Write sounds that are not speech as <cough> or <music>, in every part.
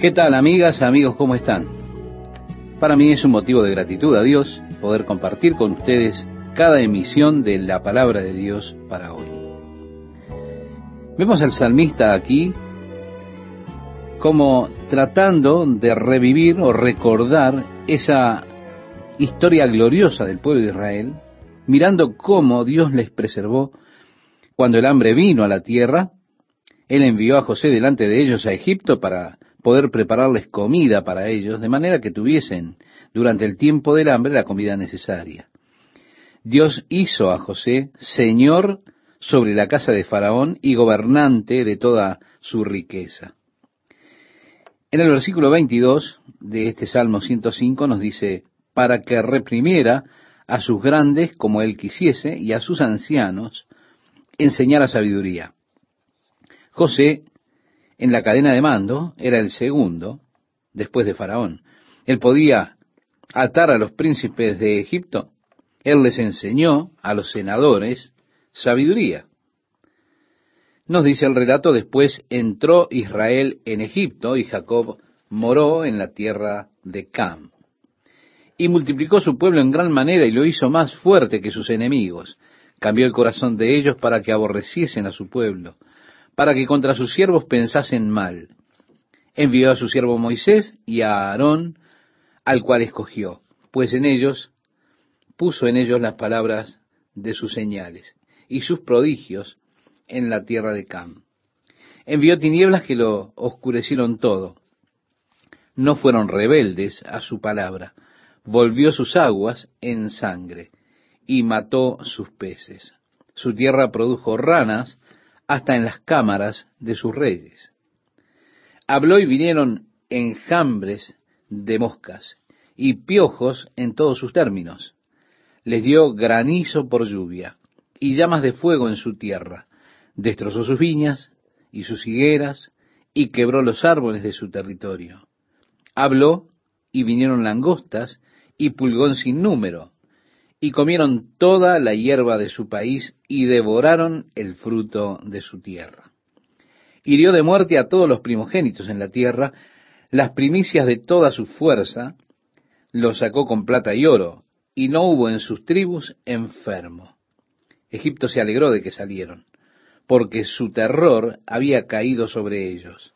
¿Qué tal amigas, amigos, cómo están? Para mí es un motivo de gratitud a Dios poder compartir con ustedes cada emisión de la palabra de Dios para hoy. Vemos al salmista aquí como tratando de revivir o recordar esa historia gloriosa del pueblo de Israel, mirando cómo Dios les preservó cuando el hambre vino a la tierra, Él envió a José delante de ellos a Egipto para poder prepararles comida para ellos, de manera que tuviesen durante el tiempo del hambre la comida necesaria. Dios hizo a José señor sobre la casa de Faraón y gobernante de toda su riqueza. En el versículo 22 de este Salmo 105 nos dice, para que reprimiera a sus grandes como él quisiese y a sus ancianos enseñara sabiduría. José en la cadena de mando, era el segundo después de Faraón. Él podía atar a los príncipes de Egipto. Él les enseñó a los senadores sabiduría. Nos dice el relato, después entró Israel en Egipto y Jacob moró en la tierra de Cam. Y multiplicó su pueblo en gran manera y lo hizo más fuerte que sus enemigos. Cambió el corazón de ellos para que aborreciesen a su pueblo para que contra sus siervos pensasen mal. Envió a su siervo Moisés y a Aarón, al cual escogió, pues en ellos puso en ellos las palabras de sus señales y sus prodigios en la tierra de Cam. Envió tinieblas que lo oscurecieron todo. No fueron rebeldes a su palabra. Volvió sus aguas en sangre y mató sus peces. Su tierra produjo ranas hasta en las cámaras de sus reyes. Habló y vinieron enjambres de moscas y piojos en todos sus términos. Les dio granizo por lluvia y llamas de fuego en su tierra. Destrozó sus viñas y sus higueras y quebró los árboles de su territorio. Habló y vinieron langostas y pulgón sin número y comieron toda la hierba de su país y devoraron el fruto de su tierra. Hirió de muerte a todos los primogénitos en la tierra, las primicias de toda su fuerza, los sacó con plata y oro, y no hubo en sus tribus enfermo. Egipto se alegró de que salieron, porque su terror había caído sobre ellos.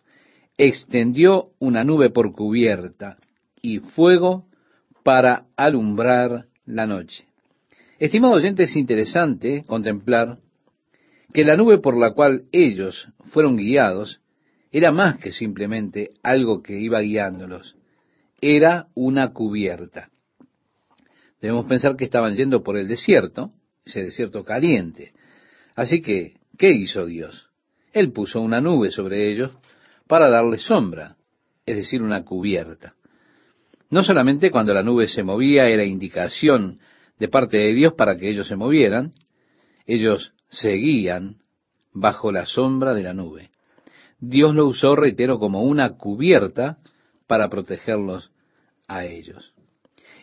Extendió una nube por cubierta y fuego para alumbrar la noche. Estimado oyente, es interesante contemplar que la nube por la cual ellos fueron guiados era más que simplemente algo que iba guiándolos, era una cubierta. Debemos pensar que estaban yendo por el desierto, ese desierto caliente. Así que, ¿qué hizo Dios? Él puso una nube sobre ellos para darles sombra, es decir, una cubierta. No solamente cuando la nube se movía era indicación de parte de Dios para que ellos se movieran, ellos seguían bajo la sombra de la nube. Dios lo usó, reitero, como una cubierta para protegerlos a ellos.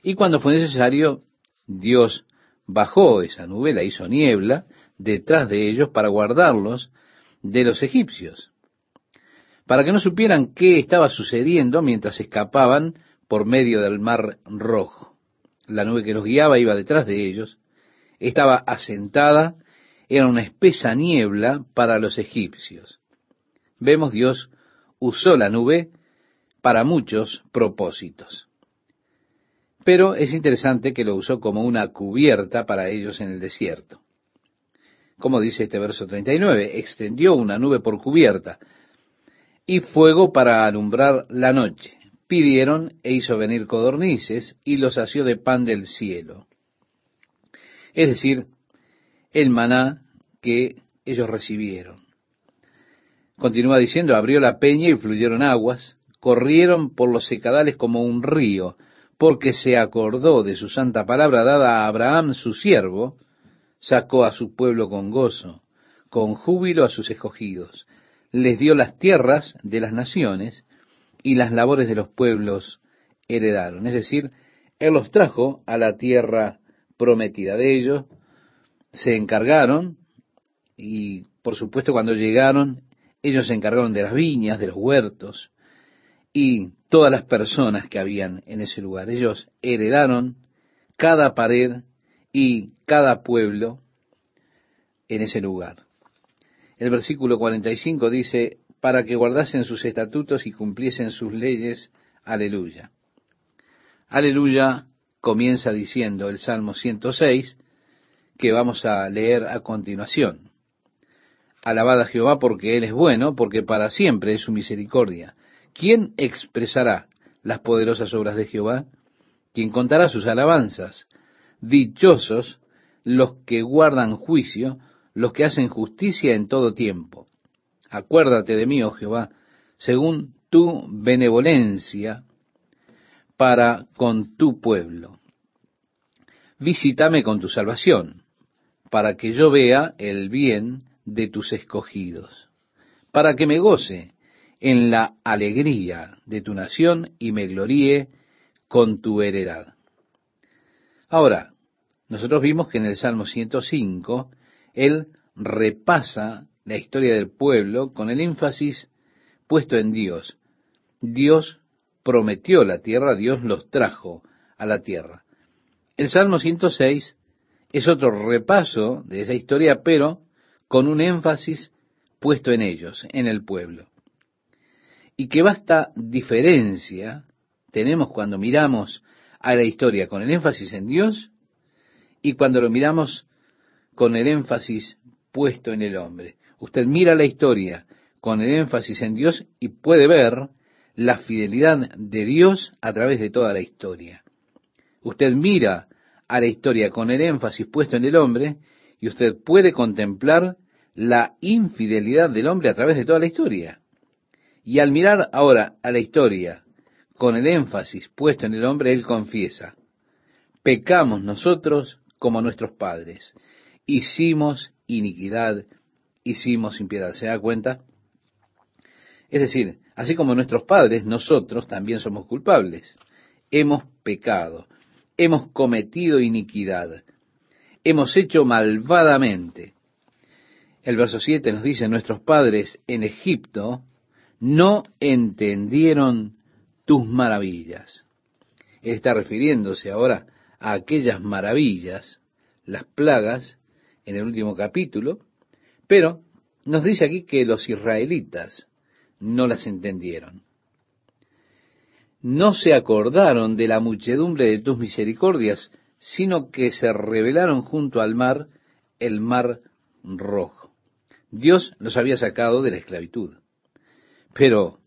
Y cuando fue necesario, Dios bajó esa nube, la hizo niebla, detrás de ellos para guardarlos de los egipcios, para que no supieran qué estaba sucediendo mientras escapaban por medio del mar rojo la nube que los guiaba iba detrás de ellos, estaba asentada, era una espesa niebla para los egipcios. Vemos Dios usó la nube para muchos propósitos. Pero es interesante que lo usó como una cubierta para ellos en el desierto. Como dice este verso 39, extendió una nube por cubierta y fuego para alumbrar la noche pidieron e hizo venir codornices y los asió de pan del cielo. Es decir, el maná que ellos recibieron. Continúa diciendo, abrió la peña y fluyeron aguas, corrieron por los secadales como un río, porque se acordó de su santa palabra dada a Abraham su siervo, sacó a su pueblo con gozo, con júbilo a sus escogidos, les dio las tierras de las naciones, y las labores de los pueblos heredaron. Es decir, Él los trajo a la tierra prometida. De ellos se encargaron y por supuesto cuando llegaron, ellos se encargaron de las viñas, de los huertos, y todas las personas que habían en ese lugar. Ellos heredaron cada pared y cada pueblo en ese lugar. El versículo 45 dice, para que guardasen sus estatutos y cumpliesen sus leyes. Aleluya. Aleluya comienza diciendo el Salmo 106, que vamos a leer a continuación. Alabad a Jehová porque Él es bueno, porque para siempre es su misericordia. ¿Quién expresará las poderosas obras de Jehová? ¿Quién contará sus alabanzas? Dichosos los que guardan juicio, los que hacen justicia en todo tiempo. Acuérdate de mí, oh Jehová, según tu benevolencia para con tu pueblo. Visítame con tu salvación, para que yo vea el bien de tus escogidos, para que me goce en la alegría de tu nación y me gloríe con tu heredad. Ahora, nosotros vimos que en el Salmo 105, él repasa la historia del pueblo con el énfasis puesto en Dios. Dios prometió la tierra, Dios los trajo a la tierra. El Salmo 106 es otro repaso de esa historia, pero con un énfasis puesto en ellos, en el pueblo. Y qué vasta diferencia tenemos cuando miramos a la historia con el énfasis en Dios y cuando lo miramos con el énfasis puesto en el hombre. Usted mira la historia con el énfasis en Dios y puede ver la fidelidad de Dios a través de toda la historia. Usted mira a la historia con el énfasis puesto en el hombre y usted puede contemplar la infidelidad del hombre a través de toda la historia. Y al mirar ahora a la historia con el énfasis puesto en el hombre, él confiesa, pecamos nosotros como nuestros padres, hicimos iniquidad, hicimos impiedad. ¿Se da cuenta? Es decir, así como nuestros padres, nosotros también somos culpables. Hemos pecado, hemos cometido iniquidad, hemos hecho malvadamente. El verso 7 nos dice, nuestros padres en Egipto no entendieron tus maravillas. Está refiriéndose ahora a aquellas maravillas, las plagas, en el último capítulo, pero nos dice aquí que los israelitas no las entendieron. No se acordaron de la muchedumbre de tus misericordias, sino que se rebelaron junto al mar, el mar rojo. Dios los había sacado de la esclavitud. Pero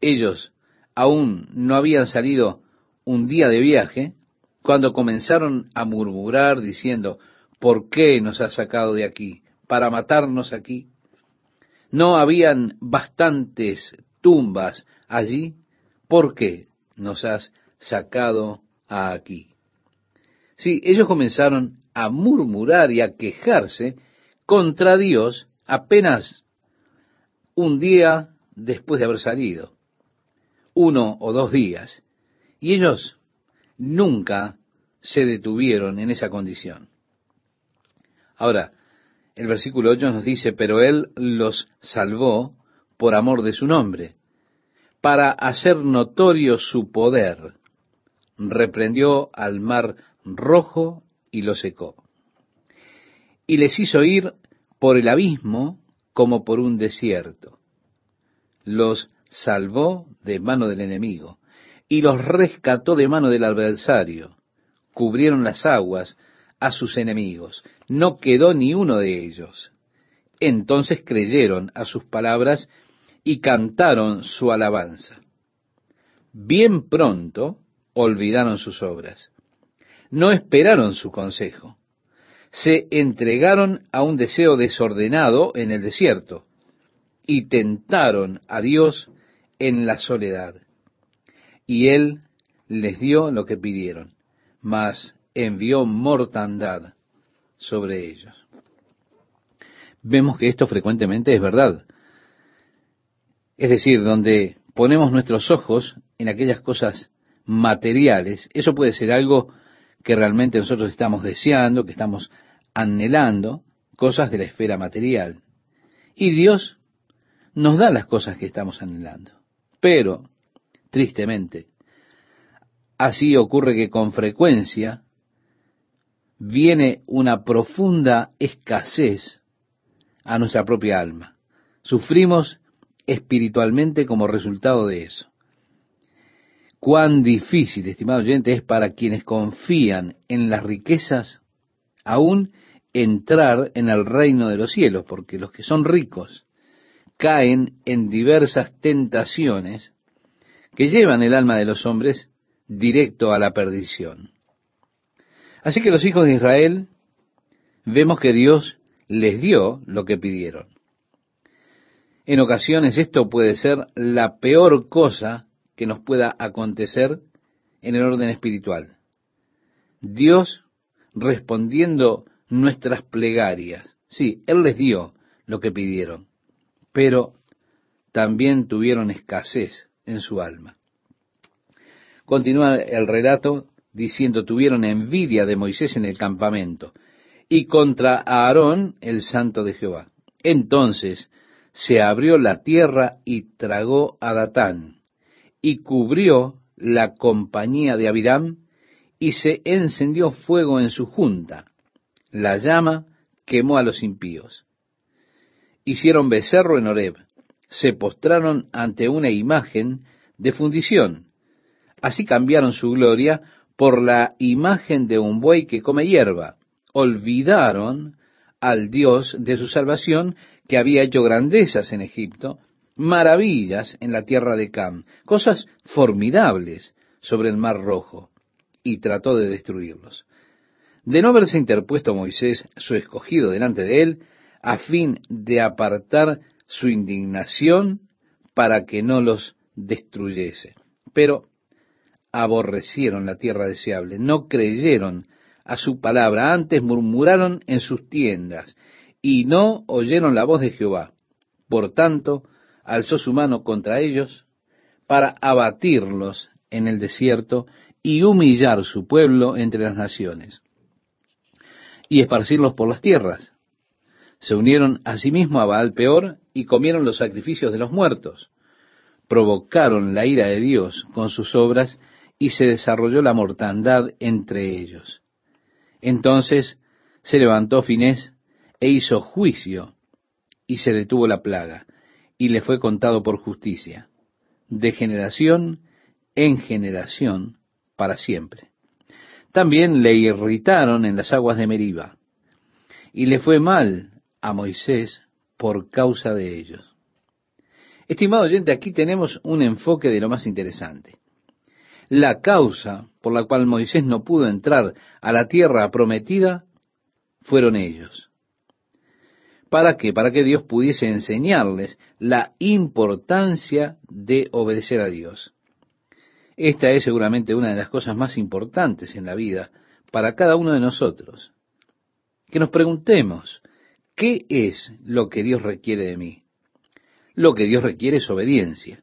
ellos aún no habían salido un día de viaje cuando comenzaron a murmurar diciendo, ¿por qué nos has sacado de aquí? ¿Para matarnos aquí? ¿No habían bastantes tumbas allí? ¿Por qué nos has sacado aquí? Sí, ellos comenzaron a murmurar y a quejarse contra Dios apenas un día después de haber salido, uno o dos días, y ellos nunca se detuvieron en esa condición. Ahora, el versículo 8 nos dice, pero Él los salvó por amor de su nombre, para hacer notorio su poder. Reprendió al mar rojo y lo secó. Y les hizo ir por el abismo como por un desierto los salvó de mano del enemigo y los rescató de mano del adversario. Cubrieron las aguas a sus enemigos. No quedó ni uno de ellos. Entonces creyeron a sus palabras y cantaron su alabanza. Bien pronto olvidaron sus obras. No esperaron su consejo. Se entregaron a un deseo desordenado en el desierto y tentaron a Dios en la soledad. Y Él les dio lo que pidieron, mas envió mortandad sobre ellos. Vemos que esto frecuentemente es verdad. Es decir, donde ponemos nuestros ojos en aquellas cosas materiales, eso puede ser algo que realmente nosotros estamos deseando, que estamos anhelando, cosas de la esfera material. Y Dios nos da las cosas que estamos anhelando. Pero tristemente. Así ocurre que con frecuencia viene una profunda escasez a nuestra propia alma. Sufrimos espiritualmente como resultado de eso. Cuán difícil, estimado oyente, es para quienes confían en las riquezas aún entrar en el reino de los cielos, porque los que son ricos caen en diversas tentaciones que llevan el alma de los hombres directo a la perdición. Así que los hijos de Israel vemos que Dios les dio lo que pidieron. En ocasiones esto puede ser la peor cosa que nos pueda acontecer en el orden espiritual. Dios respondiendo nuestras plegarias. Sí, Él les dio lo que pidieron, pero también tuvieron escasez en su alma. Continúa el relato diciendo, tuvieron envidia de Moisés en el campamento y contra Aarón, el santo de Jehová. Entonces se abrió la tierra y tragó a Datán y cubrió la compañía de Abiram y se encendió fuego en su junta. La llama quemó a los impíos. Hicieron becerro en Horeb, se postraron ante una imagen de fundición Así cambiaron su gloria por la imagen de un buey que come hierba. Olvidaron al Dios de su salvación que había hecho grandezas en Egipto, maravillas en la tierra de Cam, cosas formidables sobre el mar rojo, y trató de destruirlos. De no haberse interpuesto Moisés, su escogido, delante de él, a fin de apartar su indignación para que no los destruyese. Pero aborrecieron la tierra deseable, no creyeron a su palabra, antes murmuraron en sus tiendas y no oyeron la voz de Jehová. Por tanto, alzó su mano contra ellos para abatirlos en el desierto y humillar su pueblo entre las naciones y esparcirlos por las tierras. Se unieron asimismo a Baal peor y comieron los sacrificios de los muertos. Provocaron la ira de Dios con sus obras y se desarrolló la mortandad entre ellos. Entonces se levantó Finés e hizo juicio, y se detuvo la plaga, y le fue contado por justicia, de generación en generación para siempre. También le irritaron en las aguas de Meriba, y le fue mal a Moisés por causa de ellos. Estimado oyente, aquí tenemos un enfoque de lo más interesante la causa por la cual Moisés no pudo entrar a la tierra prometida fueron ellos. ¿Para qué? Para que Dios pudiese enseñarles la importancia de obedecer a Dios. Esta es seguramente una de las cosas más importantes en la vida para cada uno de nosotros. Que nos preguntemos, ¿qué es lo que Dios requiere de mí? Lo que Dios requiere es obediencia.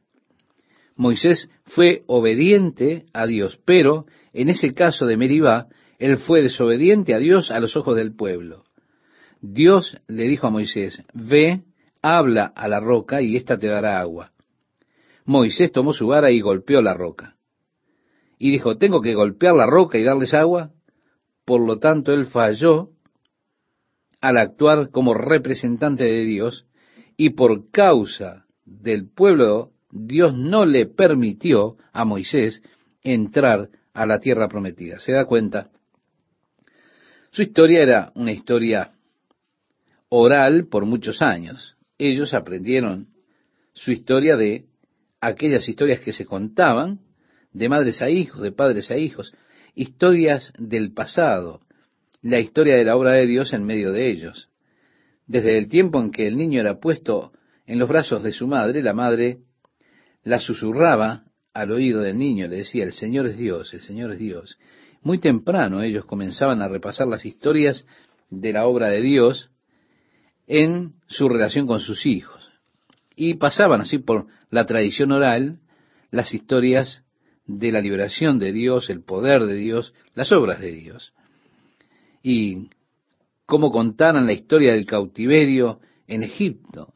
Moisés fue obediente a Dios, pero en ese caso de Meribá, él fue desobediente a Dios a los ojos del pueblo. Dios le dijo a Moisés, ve, habla a la roca y ésta te dará agua. Moisés tomó su vara y golpeó la roca. Y dijo, ¿tengo que golpear la roca y darles agua? Por lo tanto, él falló al actuar como representante de Dios y por causa del pueblo Dios no le permitió a Moisés entrar a la tierra prometida. ¿Se da cuenta? Su historia era una historia oral por muchos años. Ellos aprendieron su historia de aquellas historias que se contaban de madres a hijos, de padres a hijos, historias del pasado, la historia de la obra de Dios en medio de ellos. Desde el tiempo en que el niño era puesto en los brazos de su madre, la madre la susurraba al oído del niño, le decía, el Señor es Dios, el Señor es Dios. Muy temprano ellos comenzaban a repasar las historias de la obra de Dios en su relación con sus hijos. Y pasaban así por la tradición oral las historias de la liberación de Dios, el poder de Dios, las obras de Dios. Y cómo contaran la historia del cautiverio en Egipto,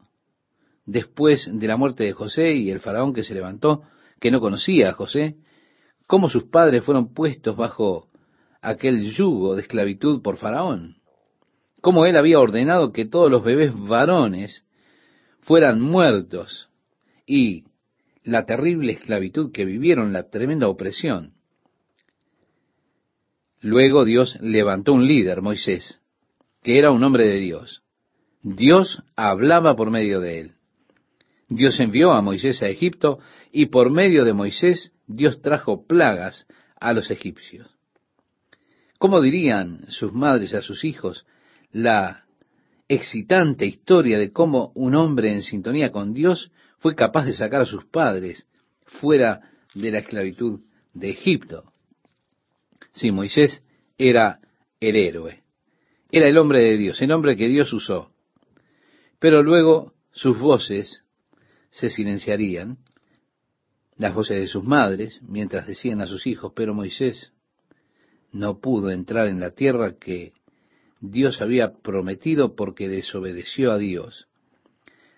después de la muerte de José y el faraón que se levantó que no conocía a José, cómo sus padres fueron puestos bajo aquel yugo de esclavitud por Faraón, cómo él había ordenado que todos los bebés varones fueran muertos y la terrible esclavitud que vivieron, la tremenda opresión. Luego Dios levantó un líder, Moisés, que era un hombre de Dios. Dios hablaba por medio de él. Dios envió a Moisés a Egipto y por medio de Moisés Dios trajo plagas a los egipcios. ¿Cómo dirían sus madres a sus hijos la excitante historia de cómo un hombre en sintonía con Dios fue capaz de sacar a sus padres fuera de la esclavitud de Egipto? Sí, Moisés era el héroe, era el hombre de Dios, el hombre que Dios usó. Pero luego sus voces se silenciarían, las voces de sus madres, mientras decían a sus hijos, pero Moisés no pudo entrar en la tierra que Dios había prometido porque desobedeció a Dios.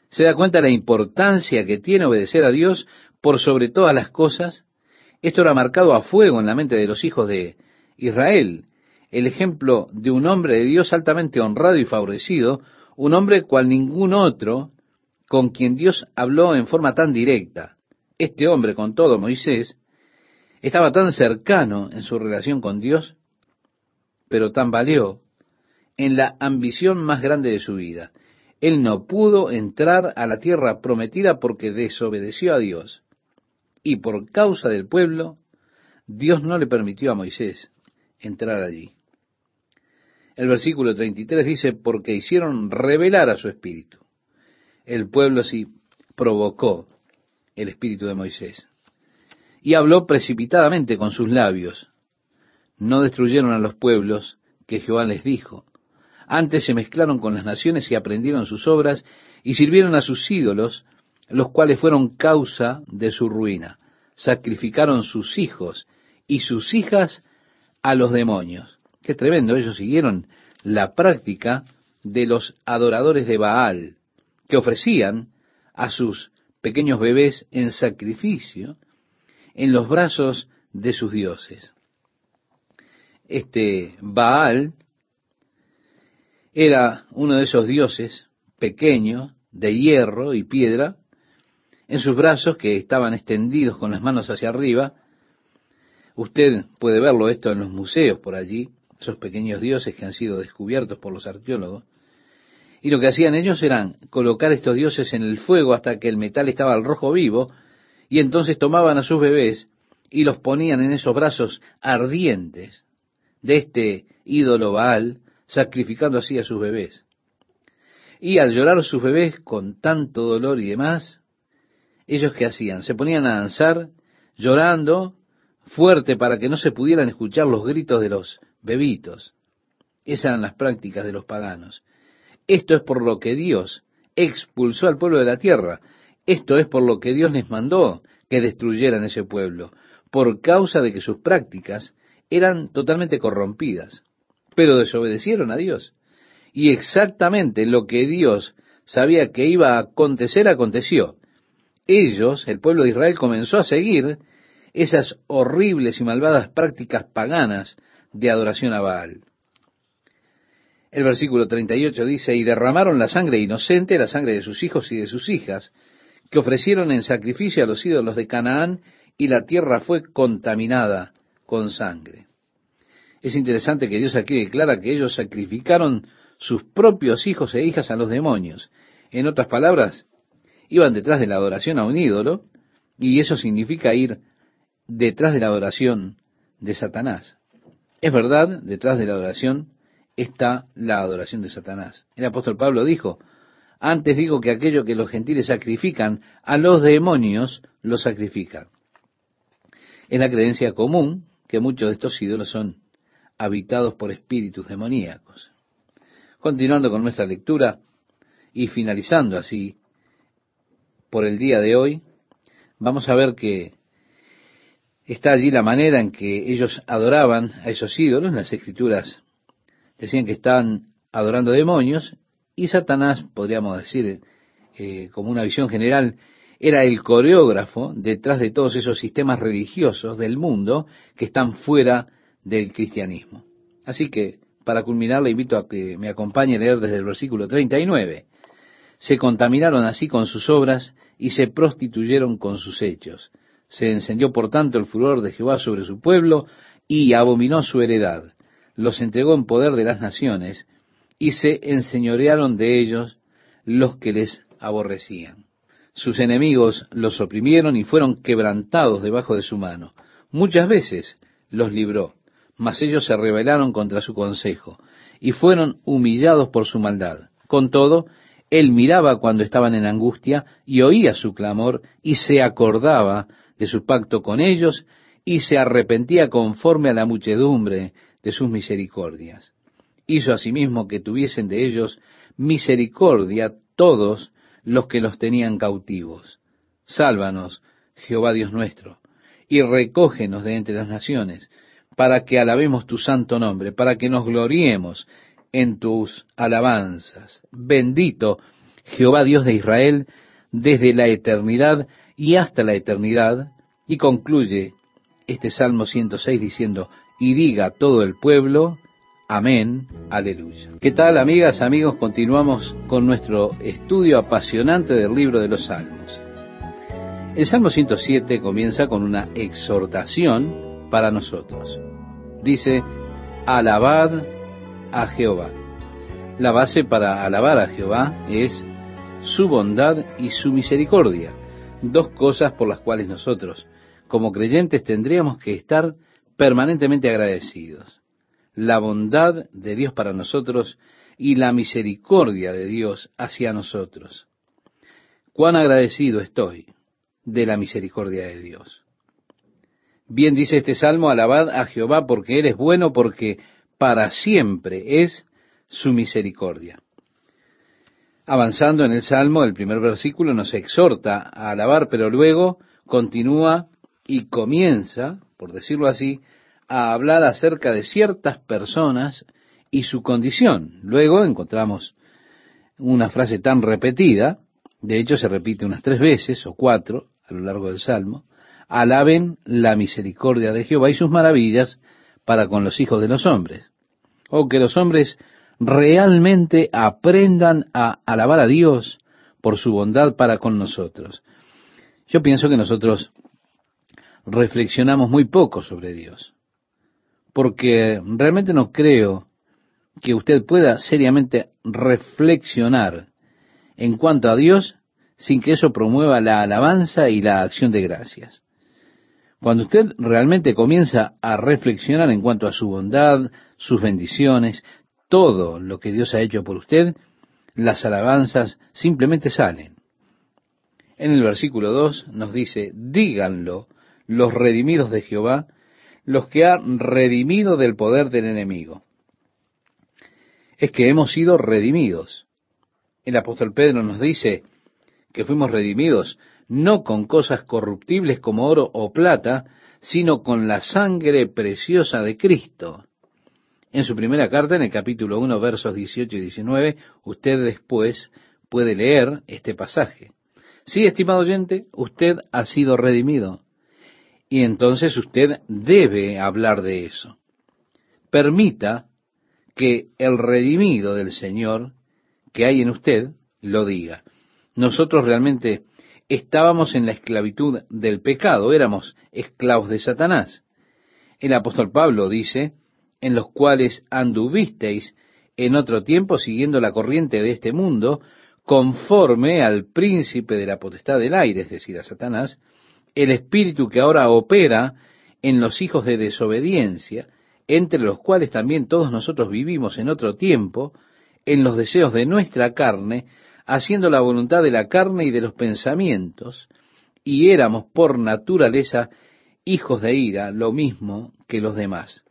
¿Se da cuenta la importancia que tiene obedecer a Dios por sobre todas las cosas? Esto era marcado a fuego en la mente de los hijos de Israel, el ejemplo de un hombre de Dios altamente honrado y favorecido, un hombre cual ningún otro con quien Dios habló en forma tan directa. Este hombre, con todo Moisés, estaba tan cercano en su relación con Dios, pero tambaleó en la ambición más grande de su vida. Él no pudo entrar a la tierra prometida porque desobedeció a Dios. Y por causa del pueblo, Dios no le permitió a Moisés entrar allí. El versículo 33 dice, porque hicieron revelar a su espíritu el pueblo así provocó el espíritu de Moisés. Y habló precipitadamente con sus labios. No destruyeron a los pueblos que Jehová les dijo. Antes se mezclaron con las naciones y aprendieron sus obras y sirvieron a sus ídolos, los cuales fueron causa de su ruina. Sacrificaron sus hijos y sus hijas a los demonios. Qué tremendo, ellos siguieron la práctica de los adoradores de Baal, que ofrecían a sus pequeños bebés en sacrificio en los brazos de sus dioses. Este Baal era uno de esos dioses pequeños, de hierro y piedra, en sus brazos que estaban extendidos con las manos hacia arriba. Usted puede verlo esto en los museos por allí, esos pequeños dioses que han sido descubiertos por los arqueólogos. Y lo que hacían ellos eran colocar estos dioses en el fuego hasta que el metal estaba al rojo vivo, y entonces tomaban a sus bebés y los ponían en esos brazos ardientes de este ídolo Baal, sacrificando así a sus bebés. Y al llorar sus bebés con tanto dolor y demás, ellos qué hacían? Se ponían a danzar, llorando fuerte para que no se pudieran escuchar los gritos de los bebitos. Esas eran las prácticas de los paganos. Esto es por lo que Dios expulsó al pueblo de la tierra. Esto es por lo que Dios les mandó que destruyeran ese pueblo, por causa de que sus prácticas eran totalmente corrompidas. Pero desobedecieron a Dios. Y exactamente lo que Dios sabía que iba a acontecer, aconteció. Ellos, el pueblo de Israel, comenzó a seguir esas horribles y malvadas prácticas paganas de adoración a Baal. El versículo 38 dice, y derramaron la sangre inocente, la sangre de sus hijos y de sus hijas, que ofrecieron en sacrificio a los ídolos de Canaán, y la tierra fue contaminada con sangre. Es interesante que Dios aquí declara que ellos sacrificaron sus propios hijos e hijas a los demonios. En otras palabras, iban detrás de la adoración a un ídolo, y eso significa ir detrás de la adoración de Satanás. Es verdad, detrás de la adoración está la adoración de Satanás. El apóstol Pablo dijo, antes digo que aquello que los gentiles sacrifican, a los demonios lo sacrifican. Es la creencia común que muchos de estos ídolos son habitados por espíritus demoníacos. Continuando con nuestra lectura y finalizando así por el día de hoy, vamos a ver que está allí la manera en que ellos adoraban a esos ídolos, las escrituras decían que estaban adorando demonios y Satanás, podríamos decir, eh, como una visión general, era el coreógrafo detrás de todos esos sistemas religiosos del mundo que están fuera del cristianismo. Así que, para culminar, le invito a que me acompañe a leer desde el versículo 39. Se contaminaron así con sus obras y se prostituyeron con sus hechos. Se encendió por tanto el furor de Jehová sobre su pueblo y abominó su heredad. Los entregó en poder de las naciones y se enseñorearon de ellos los que les aborrecían. Sus enemigos los oprimieron y fueron quebrantados debajo de su mano. Muchas veces los libró, mas ellos se rebelaron contra su consejo y fueron humillados por su maldad. Con todo, él miraba cuando estaban en angustia y oía su clamor y se acordaba de su pacto con ellos y se arrepentía conforme a la muchedumbre de sus misericordias. Hizo asimismo que tuviesen de ellos misericordia todos los que los tenían cautivos. Sálvanos, Jehová Dios nuestro, y recógenos de entre las naciones, para que alabemos tu santo nombre, para que nos gloriemos en tus alabanzas. Bendito Jehová Dios de Israel desde la eternidad y hasta la eternidad. Y concluye este Salmo 106 diciendo, y diga todo el pueblo, amén, aleluya. ¿Qué tal amigas, amigos? Continuamos con nuestro estudio apasionante del libro de los Salmos. El Salmo 107 comienza con una exhortación para nosotros. Dice, alabad a Jehová. La base para alabar a Jehová es su bondad y su misericordia, dos cosas por las cuales nosotros, como creyentes, tendríamos que estar permanentemente agradecidos. La bondad de Dios para nosotros y la misericordia de Dios hacia nosotros. Cuán agradecido estoy de la misericordia de Dios. Bien dice este salmo, alabad a Jehová porque Él es bueno, porque para siempre es su misericordia. Avanzando en el Salmo, el primer versículo nos exhorta a alabar, pero luego continúa y comienza, por decirlo así, a hablar acerca de ciertas personas y su condición. Luego encontramos una frase tan repetida, de hecho se repite unas tres veces o cuatro a lo largo del Salmo, alaben la misericordia de Jehová y sus maravillas para con los hijos de los hombres. O que los hombres realmente aprendan a alabar a Dios por su bondad para con nosotros. Yo pienso que nosotros reflexionamos muy poco sobre Dios, porque realmente no creo que usted pueda seriamente reflexionar en cuanto a Dios sin que eso promueva la alabanza y la acción de gracias. Cuando usted realmente comienza a reflexionar en cuanto a su bondad, sus bendiciones, todo lo que Dios ha hecho por usted, las alabanzas simplemente salen. En el versículo 2 nos dice, díganlo los redimidos de Jehová, los que han redimido del poder del enemigo. Es que hemos sido redimidos. El apóstol Pedro nos dice que fuimos redimidos no con cosas corruptibles como oro o plata, sino con la sangre preciosa de Cristo. En su primera carta, en el capítulo 1, versos 18 y 19, usted después puede leer este pasaje. Sí, estimado oyente, usted ha sido redimido. Y entonces usted debe hablar de eso. Permita que el redimido del Señor que hay en usted lo diga. Nosotros realmente estábamos en la esclavitud del pecado, éramos esclavos de Satanás. El apóstol Pablo dice, en los cuales anduvisteis en otro tiempo siguiendo la corriente de este mundo, conforme al príncipe de la potestad del aire, es decir, a Satanás, el espíritu que ahora opera en los hijos de desobediencia, entre los cuales también todos nosotros vivimos en otro tiempo, en los deseos de nuestra carne, haciendo la voluntad de la carne y de los pensamientos, y éramos por naturaleza hijos de ira, lo mismo que los demás.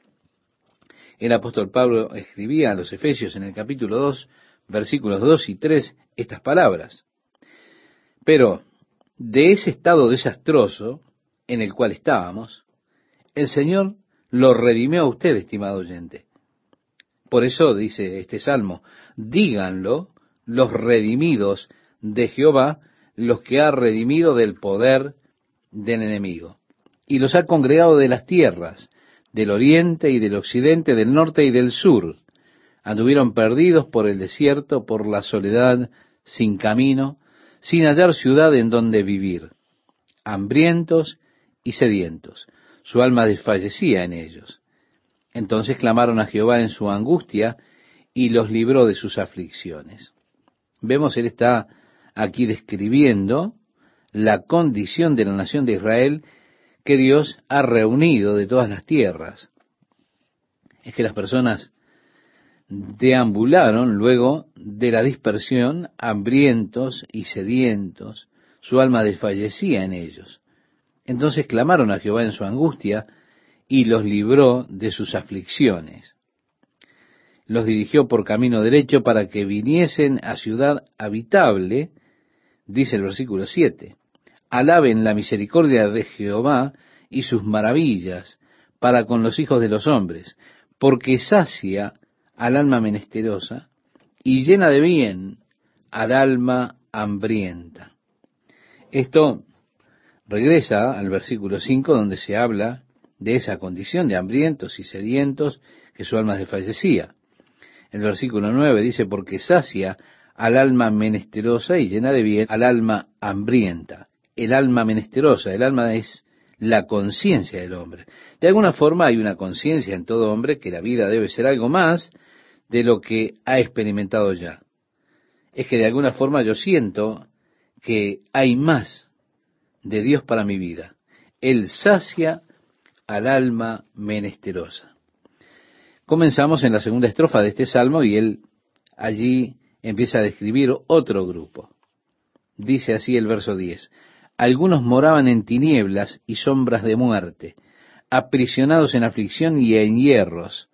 El apóstol Pablo escribía a los Efesios en el capítulo 2, versículos 2 y 3, estas palabras. Pero de ese estado desastroso en el cual estábamos, el Señor lo redimió a usted, estimado oyente. Por eso dice este salmo, díganlo los redimidos de Jehová, los que ha redimido del poder del enemigo. Y los ha congregado de las tierras, del oriente y del occidente, del norte y del sur. Anduvieron perdidos por el desierto, por la soledad, sin camino, sin hallar ciudad en donde vivir, hambrientos y sedientos. Su alma desfallecía en ellos. Entonces clamaron a Jehová en su angustia y los libró de sus aflicciones. Vemos, él está aquí describiendo la condición de la nación de Israel que Dios ha reunido de todas las tierras. Es que las personas deambularon luego de la dispersión, hambrientos y sedientos, su alma desfallecía en ellos. Entonces clamaron a Jehová en su angustia y los libró de sus aflicciones. Los dirigió por camino derecho para que viniesen a ciudad habitable, dice el versículo 7. Alaben la misericordia de Jehová y sus maravillas para con los hijos de los hombres, porque sacia al alma menesterosa y llena de bien al alma hambrienta. Esto regresa al versículo 5 donde se habla de esa condición de hambrientos y sedientos que su alma desfallecía. El versículo 9 dice, porque sacia al alma menesterosa y llena de bien al alma hambrienta. El alma menesterosa, el alma es la conciencia del hombre. De alguna forma hay una conciencia en todo hombre que la vida debe ser algo más de lo que ha experimentado ya. Es que de alguna forma yo siento que hay más de Dios para mi vida. Él sacia al alma menesterosa. Comenzamos en la segunda estrofa de este salmo y él allí empieza a describir otro grupo. Dice así el verso 10. Algunos moraban en tinieblas y sombras de muerte, aprisionados en aflicción y en hierros,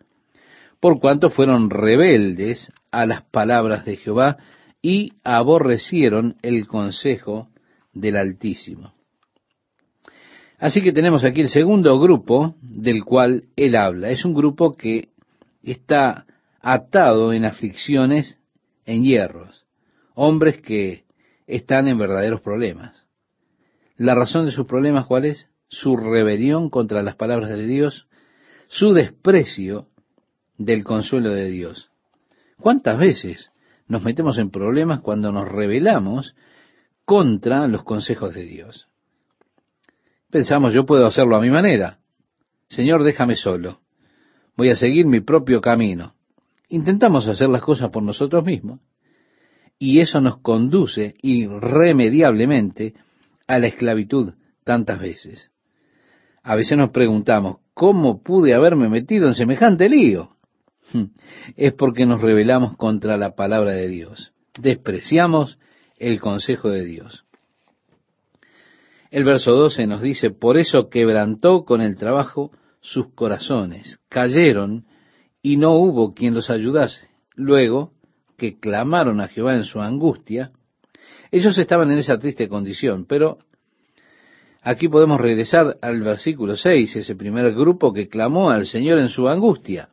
por cuanto fueron rebeldes a las palabras de Jehová y aborrecieron el consejo del Altísimo. Así que tenemos aquí el segundo grupo del cual él habla. Es un grupo que está atado en aflicciones, en hierros. Hombres que están en verdaderos problemas. La razón de sus problemas, ¿cuál es? Su rebelión contra las palabras de Dios, su desprecio del consuelo de Dios. ¿Cuántas veces nos metemos en problemas cuando nos rebelamos contra los consejos de Dios? Pensamos, yo puedo hacerlo a mi manera. Señor, déjame solo. Voy a seguir mi propio camino. Intentamos hacer las cosas por nosotros mismos. Y eso nos conduce irremediablemente a la esclavitud tantas veces. A veces nos preguntamos, ¿cómo pude haberme metido en semejante lío? Es porque nos rebelamos contra la palabra de Dios. Despreciamos el consejo de Dios. El verso 12 nos dice, por eso quebrantó con el trabajo sus corazones, cayeron y no hubo quien los ayudase. Luego que clamaron a Jehová en su angustia, ellos estaban en esa triste condición, pero aquí podemos regresar al versículo 6, ese primer grupo que clamó al Señor en su angustia.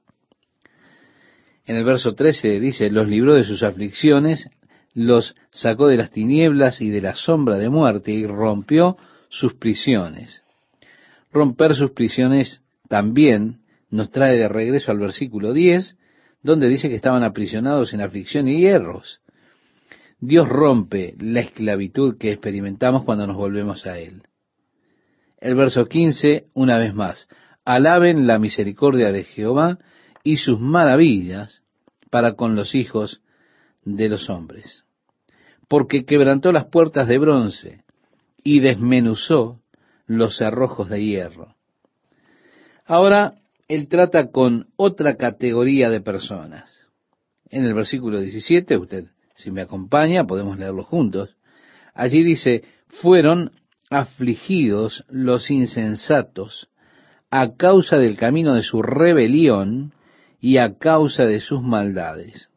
En el verso 13 dice, los libró de sus aflicciones, los sacó de las tinieblas y de la sombra de muerte y rompió sus prisiones. Romper sus prisiones también nos trae de regreso al versículo 10, donde dice que estaban aprisionados en aflicción y hierros. Dios rompe la esclavitud que experimentamos cuando nos volvemos a Él. El verso 15, una vez más, alaben la misericordia de Jehová y sus maravillas para con los hijos de los hombres. Porque quebrantó las puertas de bronce y desmenuzó los cerrojos de hierro. Ahora, él trata con otra categoría de personas. En el versículo 17, usted, si me acompaña, podemos leerlo juntos. Allí dice, fueron afligidos los insensatos a causa del camino de su rebelión y a causa de sus maldades.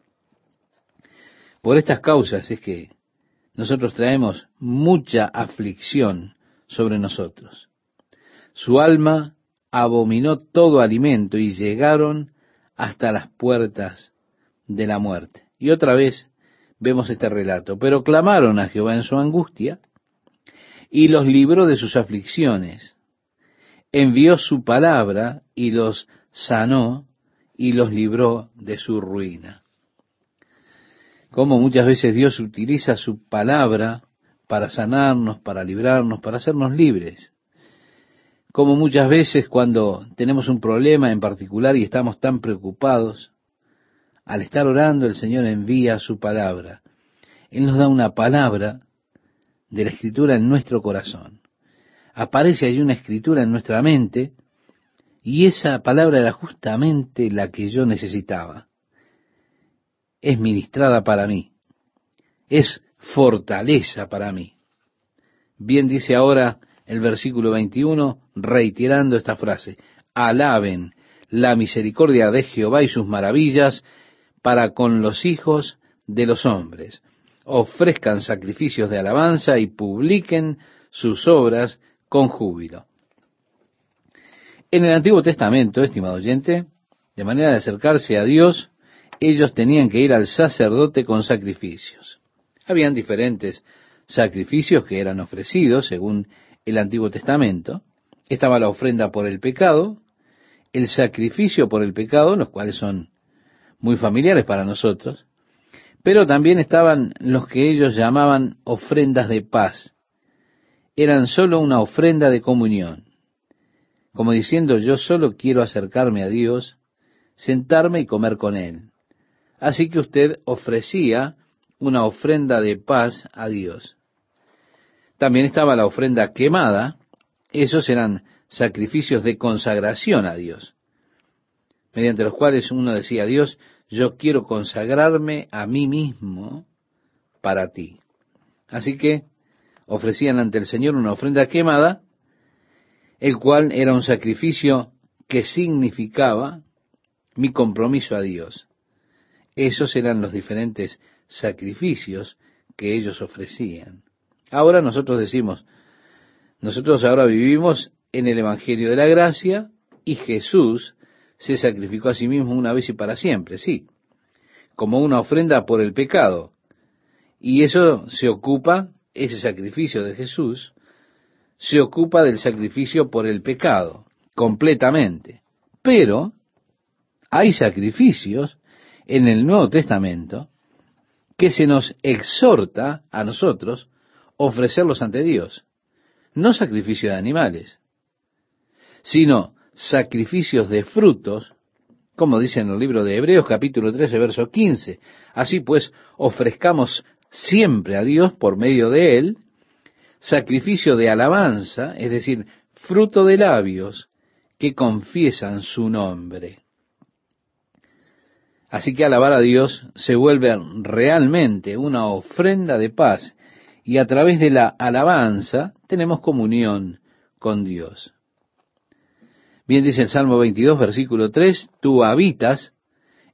Por estas causas es que nosotros traemos mucha aflicción sobre nosotros. Su alma abominó todo alimento y llegaron hasta las puertas de la muerte. Y otra vez vemos este relato. Pero clamaron a Jehová en su angustia y los libró de sus aflicciones. Envió su palabra y los sanó y los libró de su ruina. Como muchas veces Dios utiliza su palabra para sanarnos, para librarnos, para hacernos libres. Como muchas veces cuando tenemos un problema en particular y estamos tan preocupados, al estar orando el Señor envía su palabra. Él nos da una palabra de la escritura en nuestro corazón. Aparece allí una escritura en nuestra mente y esa palabra era justamente la que yo necesitaba. Es ministrada para mí. Es fortaleza para mí. Bien dice ahora el versículo 21, reiterando esta frase, alaben la misericordia de Jehová y sus maravillas para con los hijos de los hombres. Ofrezcan sacrificios de alabanza y publiquen sus obras con júbilo. En el Antiguo Testamento, estimado oyente, de manera de acercarse a Dios, ellos tenían que ir al sacerdote con sacrificios. Habían diferentes sacrificios que eran ofrecidos según el Antiguo Testamento. Estaba la ofrenda por el pecado, el sacrificio por el pecado, los cuales son muy familiares para nosotros, pero también estaban los que ellos llamaban ofrendas de paz. Eran sólo una ofrenda de comunión, como diciendo yo solo quiero acercarme a Dios, sentarme y comer con Él. Así que usted ofrecía una ofrenda de paz a Dios. También estaba la ofrenda quemada, esos eran sacrificios de consagración a Dios, mediante los cuales uno decía a Dios, yo quiero consagrarme a mí mismo para ti. Así que ofrecían ante el Señor una ofrenda quemada, el cual era un sacrificio que significaba mi compromiso a Dios. Esos eran los diferentes sacrificios que ellos ofrecían. Ahora nosotros decimos, nosotros ahora vivimos en el Evangelio de la Gracia y Jesús se sacrificó a sí mismo una vez y para siempre, sí, como una ofrenda por el pecado. Y eso se ocupa, ese sacrificio de Jesús, se ocupa del sacrificio por el pecado, completamente. Pero hay sacrificios en el Nuevo Testamento que se nos exhorta a nosotros ofrecerlos ante Dios. No sacrificio de animales, sino sacrificios de frutos, como dice en el libro de Hebreos capítulo 13, verso 15. Así pues, ofrezcamos siempre a Dios por medio de Él sacrificio de alabanza, es decir, fruto de labios que confiesan su nombre. Así que alabar a Dios se vuelve realmente una ofrenda de paz y a través de la alabanza tenemos comunión con Dios. Bien dice el Salmo 22, versículo 3, tú habitas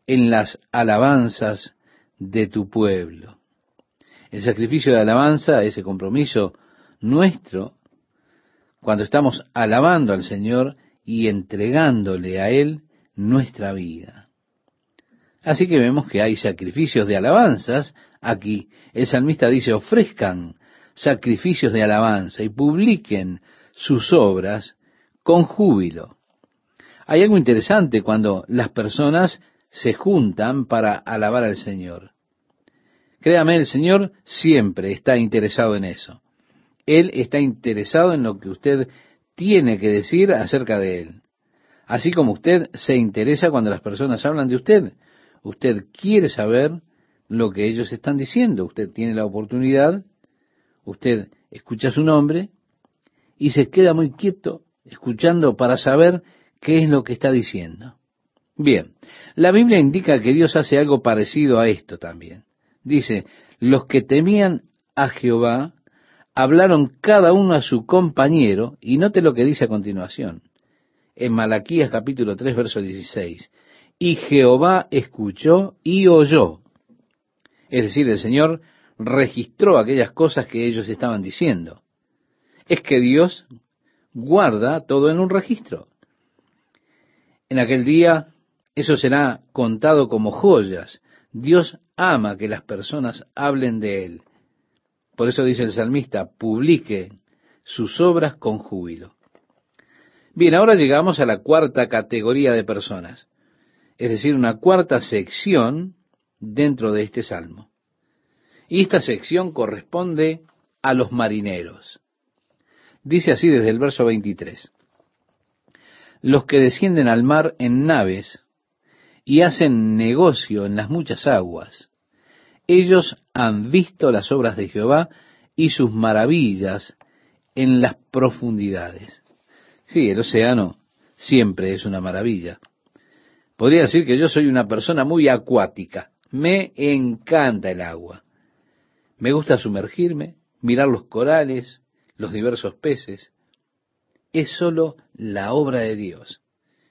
en las alabanzas de tu pueblo. El sacrificio de alabanza, ese compromiso nuestro, cuando estamos alabando al Señor y entregándole a Él nuestra vida. Así que vemos que hay sacrificios de alabanzas aquí. El salmista dice, ofrezcan sacrificios de alabanza y publiquen sus obras con júbilo. Hay algo interesante cuando las personas se juntan para alabar al Señor. Créame, el Señor siempre está interesado en eso. Él está interesado en lo que usted tiene que decir acerca de Él. Así como usted se interesa cuando las personas hablan de usted. Usted quiere saber lo que ellos están diciendo. Usted tiene la oportunidad, usted escucha su nombre y se queda muy quieto escuchando para saber qué es lo que está diciendo. Bien, la Biblia indica que Dios hace algo parecido a esto también. Dice, los que temían a Jehová hablaron cada uno a su compañero, y note lo que dice a continuación, en Malaquías capítulo 3, verso 16, y Jehová escuchó y oyó. Es decir, el Señor registró aquellas cosas que ellos estaban diciendo. Es que Dios guarda todo en un registro. En aquel día eso será contado como joyas Dios ama que las personas hablen de Él. Por eso dice el salmista, publique sus obras con júbilo. Bien, ahora llegamos a la cuarta categoría de personas, es decir, una cuarta sección dentro de este salmo. Y esta sección corresponde a los marineros. Dice así desde el verso 23. Los que descienden al mar en naves y hacen negocio en las muchas aguas, ellos han visto las obras de Jehová y sus maravillas en las profundidades. Sí, el océano siempre es una maravilla. Podría decir que yo soy una persona muy acuática. Me encanta el agua. Me gusta sumergirme, mirar los corales, los diversos peces. Es sólo la obra de Dios.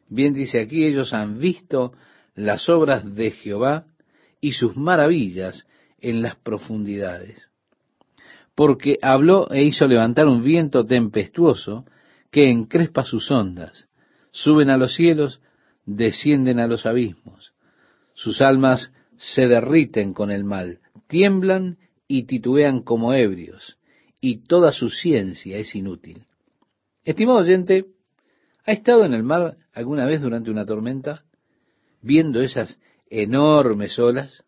Bien dice aquí, ellos han visto las obras de Jehová y sus maravillas en las profundidades. Porque habló e hizo levantar un viento tempestuoso que encrespa sus ondas. Suben a los cielos, descienden a los abismos. Sus almas se derriten con el mal, tiemblan y titubean como ebrios, y toda su ciencia es inútil. Estimado oyente, ¿ha estado en el mar alguna vez durante una tormenta, viendo esas enormes olas?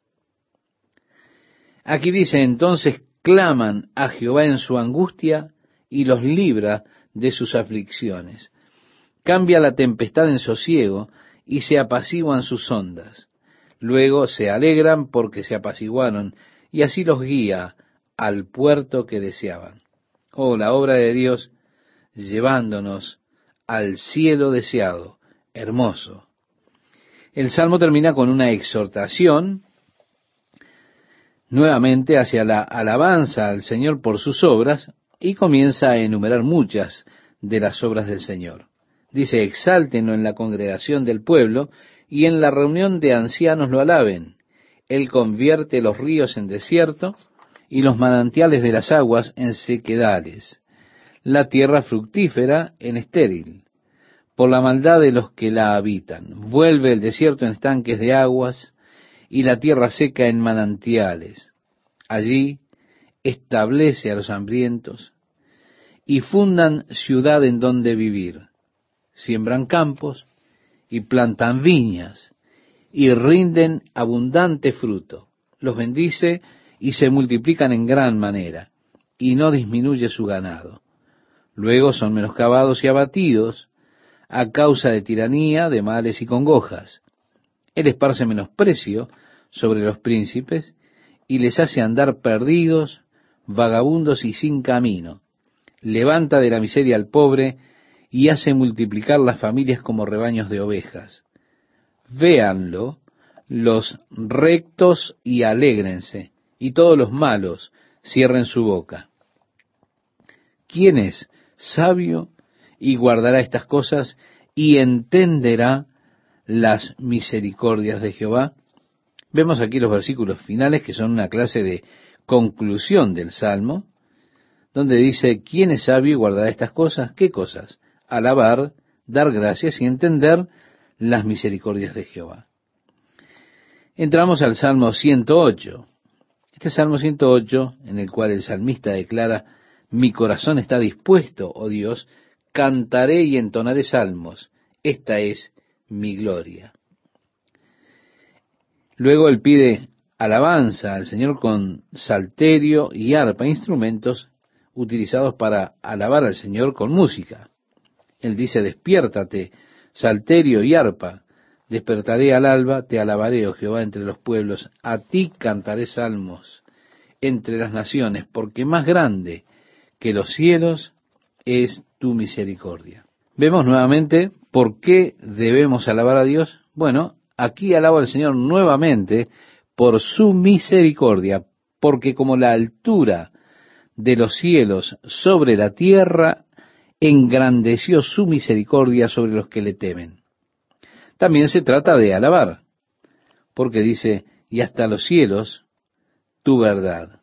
Aquí dice entonces, claman a Jehová en su angustia y los libra de sus aflicciones. Cambia la tempestad en sosiego y se apaciguan sus ondas. Luego se alegran porque se apaciguaron y así los guía al puerto que deseaban. Oh, la obra de Dios llevándonos al cielo deseado, hermoso. El salmo termina con una exhortación nuevamente hacia la alabanza al Señor por sus obras y comienza a enumerar muchas de las obras del Señor. Dice, exáltenlo en la congregación del pueblo y en la reunión de ancianos lo alaben. Él convierte los ríos en desierto y los manantiales de las aguas en sequedales, la tierra fructífera en estéril, por la maldad de los que la habitan. Vuelve el desierto en estanques de aguas y la tierra seca en manantiales. Allí establece a los hambrientos y fundan ciudad en donde vivir. Siembran campos y plantan viñas y rinden abundante fruto. Los bendice y se multiplican en gran manera y no disminuye su ganado. Luego son menoscabados y abatidos a causa de tiranía, de males y congojas. Él esparce menosprecio sobre los príncipes y les hace andar perdidos, vagabundos y sin camino. Levanta de la miseria al pobre y hace multiplicar las familias como rebaños de ovejas. Véanlo los rectos y alégrense, y todos los malos cierren su boca. ¿Quién es sabio y guardará estas cosas y entenderá las misericordias de Jehová? Vemos aquí los versículos finales que son una clase de conclusión del Salmo, donde dice, ¿quién es sabio y guardará estas cosas? ¿Qué cosas? Alabar, dar gracias y entender las misericordias de Jehová. Entramos al Salmo 108. Este Salmo 108, en el cual el salmista declara, mi corazón está dispuesto, oh Dios, cantaré y entonaré salmos, esta es mi gloria. Luego él pide alabanza al Señor con salterio y arpa, instrumentos utilizados para alabar al Señor con música. Él dice, despiértate, salterio y arpa, despertaré al alba, te alabaré, oh Jehová, entre los pueblos, a ti cantaré salmos entre las naciones, porque más grande que los cielos es tu misericordia. Vemos nuevamente por qué debemos alabar a Dios. Bueno, aquí alabo al Señor nuevamente por su misericordia, porque como la altura de los cielos sobre la tierra, engrandeció su misericordia sobre los que le temen. También se trata de alabar, porque dice, y hasta los cielos, tu verdad.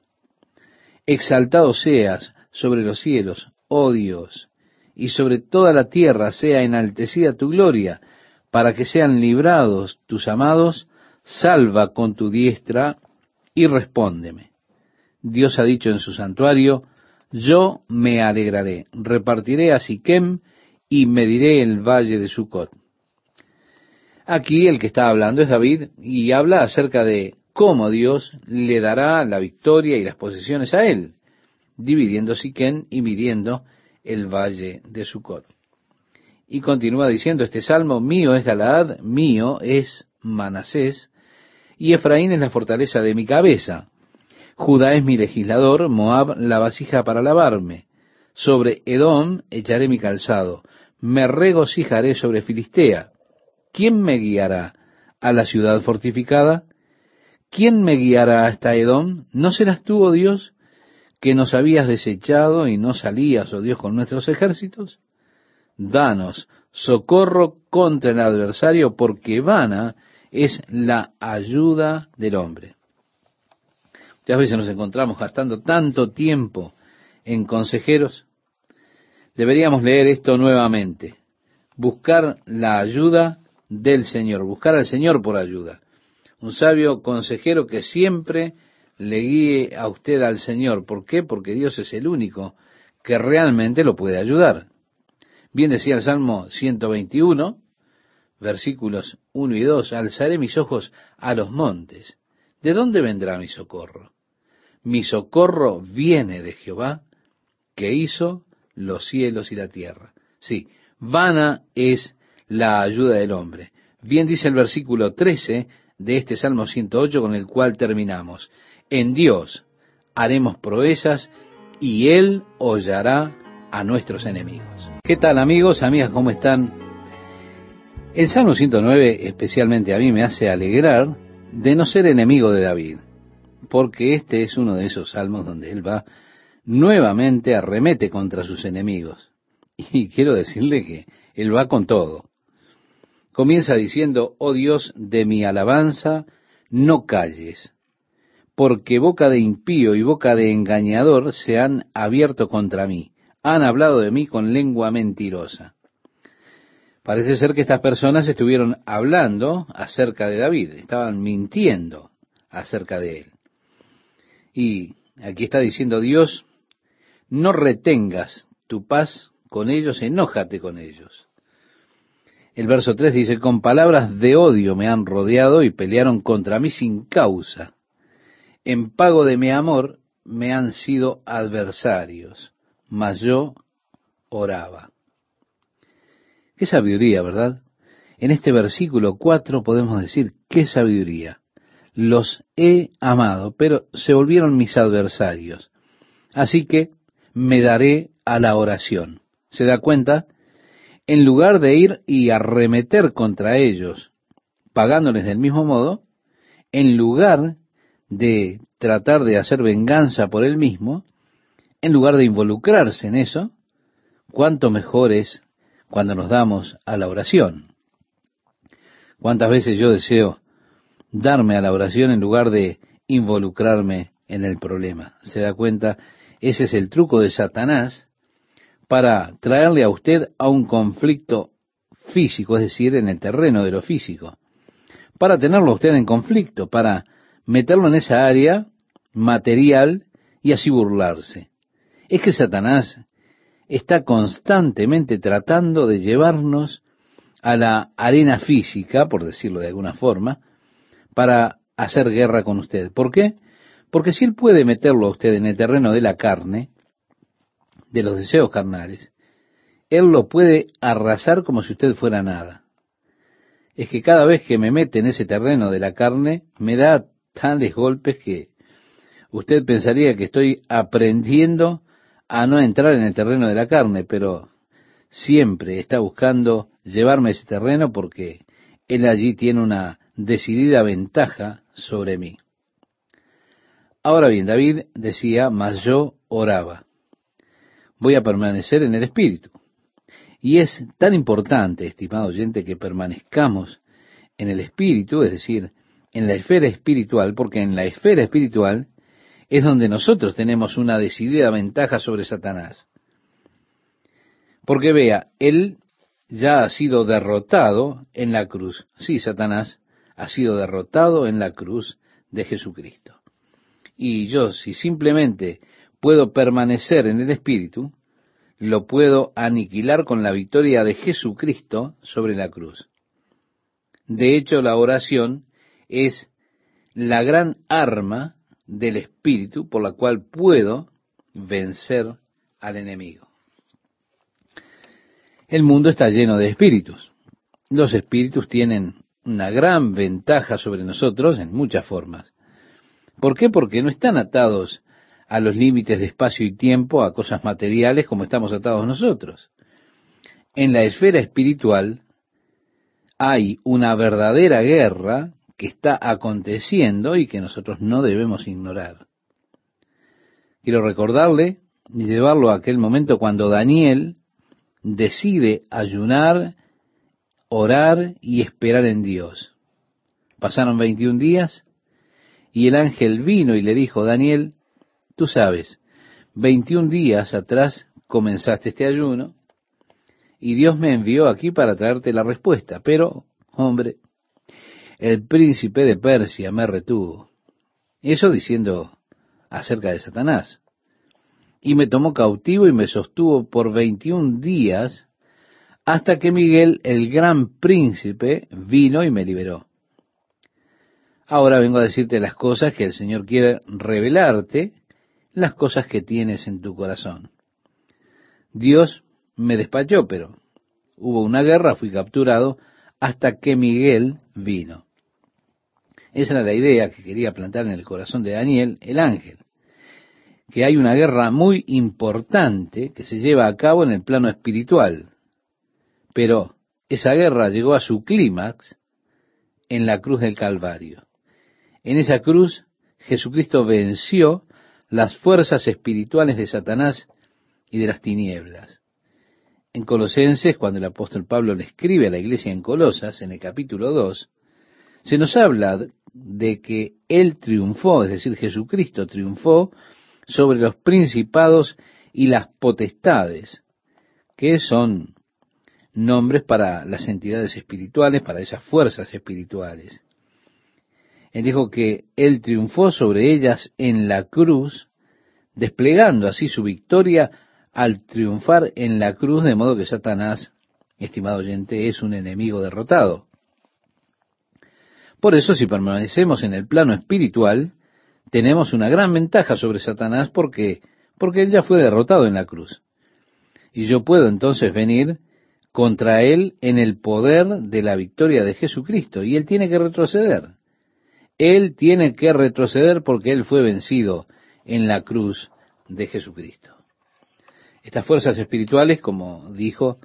Exaltado seas sobre los cielos, oh Dios, y sobre toda la tierra sea enaltecida tu gloria, para que sean librados tus amados salva con tu diestra y respóndeme. Dios ha dicho en su santuario, yo me alegraré, repartiré a Siquem y mediré el valle de Sucot. Aquí el que está hablando es David y habla acerca de cómo Dios le dará la victoria y las posesiones a él, dividiendo Siquem y midiendo el valle de Sucot. Y continúa diciendo este salmo, mío es Galaad, mío es Manasés, y Efraín es la fortaleza de mi cabeza. Judá es mi legislador, Moab la vasija para lavarme. Sobre Edom echaré mi calzado, me regocijaré sobre Filistea. ¿Quién me guiará a la ciudad fortificada? ¿Quién me guiará hasta Edom? ¿No serás tú, oh Dios, que nos habías desechado y no salías, oh Dios, con nuestros ejércitos? Danos socorro contra el adversario, porque vana es la ayuda del hombre. Muchas veces nos encontramos gastando tanto tiempo en consejeros. Deberíamos leer esto nuevamente. Buscar la ayuda del Señor, buscar al Señor por ayuda. Un sabio consejero que siempre le guíe a usted al Señor. ¿Por qué? Porque Dios es el único que realmente lo puede ayudar. Bien decía el Salmo 121, versículos 1 y 2, alzaré mis ojos a los montes. ¿De dónde vendrá mi socorro? Mi socorro viene de Jehová, que hizo los cielos y la tierra. Sí, vana es la ayuda del hombre. Bien dice el versículo 13 de este Salmo 108 con el cual terminamos. En Dios haremos proezas y Él hollará a nuestros enemigos. ¿Qué tal amigos, amigas, cómo están? El Salmo 109 especialmente a mí me hace alegrar de no ser enemigo de David, porque este es uno de esos salmos donde él va nuevamente arremete contra sus enemigos. <laughs> Y quiero decirle que él va con todo. Comienza diciendo, oh Dios de mi alabanza, no calles, porque boca de impío y boca de engañador se han abierto contra mí, han hablado de mí con lengua mentirosa. Parece ser que estas personas estuvieron hablando acerca de David, estaban mintiendo acerca de él. Y aquí está diciendo Dios, no retengas tu paz con ellos, enójate con ellos. El verso 3 dice, con palabras de odio me han rodeado y pelearon contra mí sin causa. En pago de mi amor me han sido adversarios, mas yo oraba. Qué sabiduría, ¿verdad? En este versículo 4 podemos decir, qué sabiduría. Los he amado, pero se volvieron mis adversarios. Así que me daré a la oración. ¿Se da cuenta? En lugar de ir y arremeter contra ellos, pagándoles del mismo modo, en lugar de tratar de hacer venganza por él mismo, en lugar de involucrarse en eso, cuánto mejor es cuando nos damos a la oración. ¿Cuántas veces yo deseo darme a la oración en lugar de involucrarme en el problema? ¿Se da cuenta? Ese es el truco de Satanás para traerle a usted a un conflicto físico, es decir, en el terreno de lo físico. Para tenerlo a usted en conflicto, para meterlo en esa área material y así burlarse. Es que Satanás está constantemente tratando de llevarnos a la arena física, por decirlo de alguna forma, para hacer guerra con usted. ¿Por qué? Porque si él puede meterlo a usted en el terreno de la carne, de los deseos carnales, él lo puede arrasar como si usted fuera nada. Es que cada vez que me mete en ese terreno de la carne, me da tales golpes que usted pensaría que estoy aprendiendo a no entrar en el terreno de la carne, pero siempre está buscando llevarme a ese terreno porque él allí tiene una decidida ventaja sobre mí. Ahora bien, David decía, mas yo oraba. Voy a permanecer en el Espíritu. Y es tan importante, estimado oyente, que permanezcamos en el Espíritu, es decir, en la esfera espiritual, porque en la esfera espiritual es donde nosotros tenemos una decidida ventaja sobre Satanás. Porque vea, él ya ha sido derrotado en la cruz. Sí, Satanás ha sido derrotado en la cruz de Jesucristo. Y yo, si simplemente puedo permanecer en el Espíritu, lo puedo aniquilar con la victoria de Jesucristo sobre la cruz. De hecho, la oración es la gran arma del Espíritu por la cual puedo vencer al enemigo. El mundo está lleno de espíritus. Los espíritus tienen una gran ventaja sobre nosotros en muchas formas. ¿Por qué? Porque no están atados a los límites de espacio y tiempo, a cosas materiales como estamos atados nosotros. En la esfera espiritual hay una verdadera guerra que está aconteciendo y que nosotros no debemos ignorar. Quiero recordarle y llevarlo a aquel momento cuando Daniel decide ayunar, orar y esperar en Dios. Pasaron 21 días y el ángel vino y le dijo, Daniel, tú sabes, 21 días atrás comenzaste este ayuno y Dios me envió aquí para traerte la respuesta, pero, hombre, el príncipe de Persia me retuvo. Eso diciendo acerca de Satanás. Y me tomó cautivo y me sostuvo por veintiún días hasta que Miguel, el gran príncipe, vino y me liberó. Ahora vengo a decirte las cosas que el Señor quiere revelarte, las cosas que tienes en tu corazón. Dios me despachó, pero hubo una guerra, fui capturado, hasta que Miguel vino. Esa era la idea que quería plantar en el corazón de Daniel, el ángel, que hay una guerra muy importante que se lleva a cabo en el plano espiritual, pero esa guerra llegó a su clímax en la cruz del Calvario. En esa cruz Jesucristo venció las fuerzas espirituales de Satanás y de las tinieblas. En Colosenses, cuando el apóstol Pablo le escribe a la iglesia en Colosas, en el capítulo 2, se nos habla de que Él triunfó, es decir, Jesucristo triunfó sobre los principados y las potestades, que son nombres para las entidades espirituales, para esas fuerzas espirituales. Él dijo que Él triunfó sobre ellas en la cruz, desplegando así su victoria al triunfar en la cruz, de modo que Satanás, estimado oyente, es un enemigo derrotado. Por eso, si permanecemos en el plano espiritual, tenemos una gran ventaja sobre Satanás porque, porque él ya fue derrotado en la cruz. Y yo puedo entonces venir contra él en el poder de la victoria de Jesucristo. Y él tiene que retroceder. Él tiene que retroceder porque él fue vencido en la cruz de Jesucristo. Estas fuerzas espirituales, como dijo,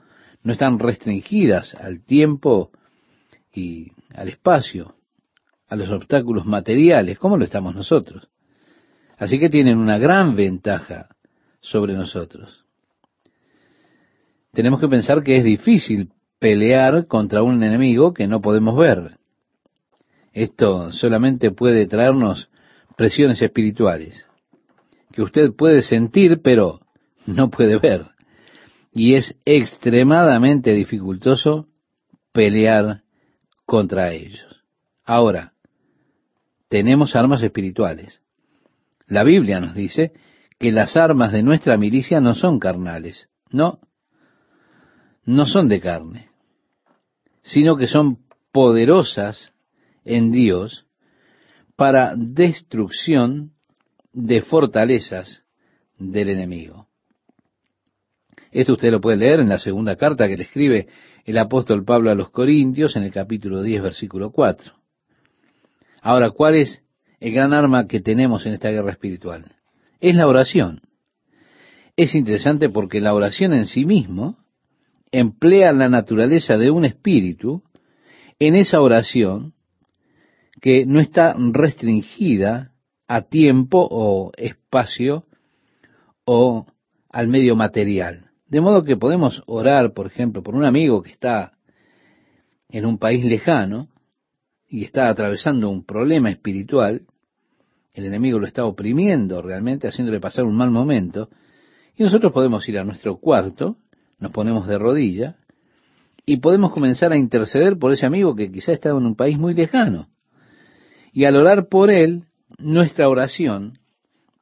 no están restringidas al tiempo y al espacio, a los obstáculos materiales, como lo estamos nosotros. Así que tienen una gran ventaja sobre nosotros. Tenemos que pensar que es difícil pelear contra un enemigo que no podemos ver. Esto solamente puede traernos presiones espirituales, que usted puede sentir, pero no puede ver. Y es extremadamente dificultoso pelear contra ellos. Ahora, tenemos armas espirituales. La Biblia nos dice que las armas de nuestra milicia no son carnales, no, no son de carne, sino que son poderosas en Dios para destrucción de fortalezas del enemigo. Esto usted lo puede leer en la segunda carta que le escribe el apóstol Pablo a los Corintios en el capítulo 10, versículo 4. Ahora, ¿cuál es el gran arma que tenemos en esta guerra espiritual? Es la oración. Es interesante porque la oración en sí mismo emplea la naturaleza de un espíritu en esa oración que no está restringida a tiempo o espacio o al medio material. De modo que podemos orar, por ejemplo, por un amigo que está en un país lejano y está atravesando un problema espiritual, el enemigo lo está oprimiendo realmente, haciéndole pasar un mal momento, y nosotros podemos ir a nuestro cuarto, nos ponemos de rodilla y podemos comenzar a interceder por ese amigo que quizá está en un país muy lejano. Y al orar por él, nuestra oración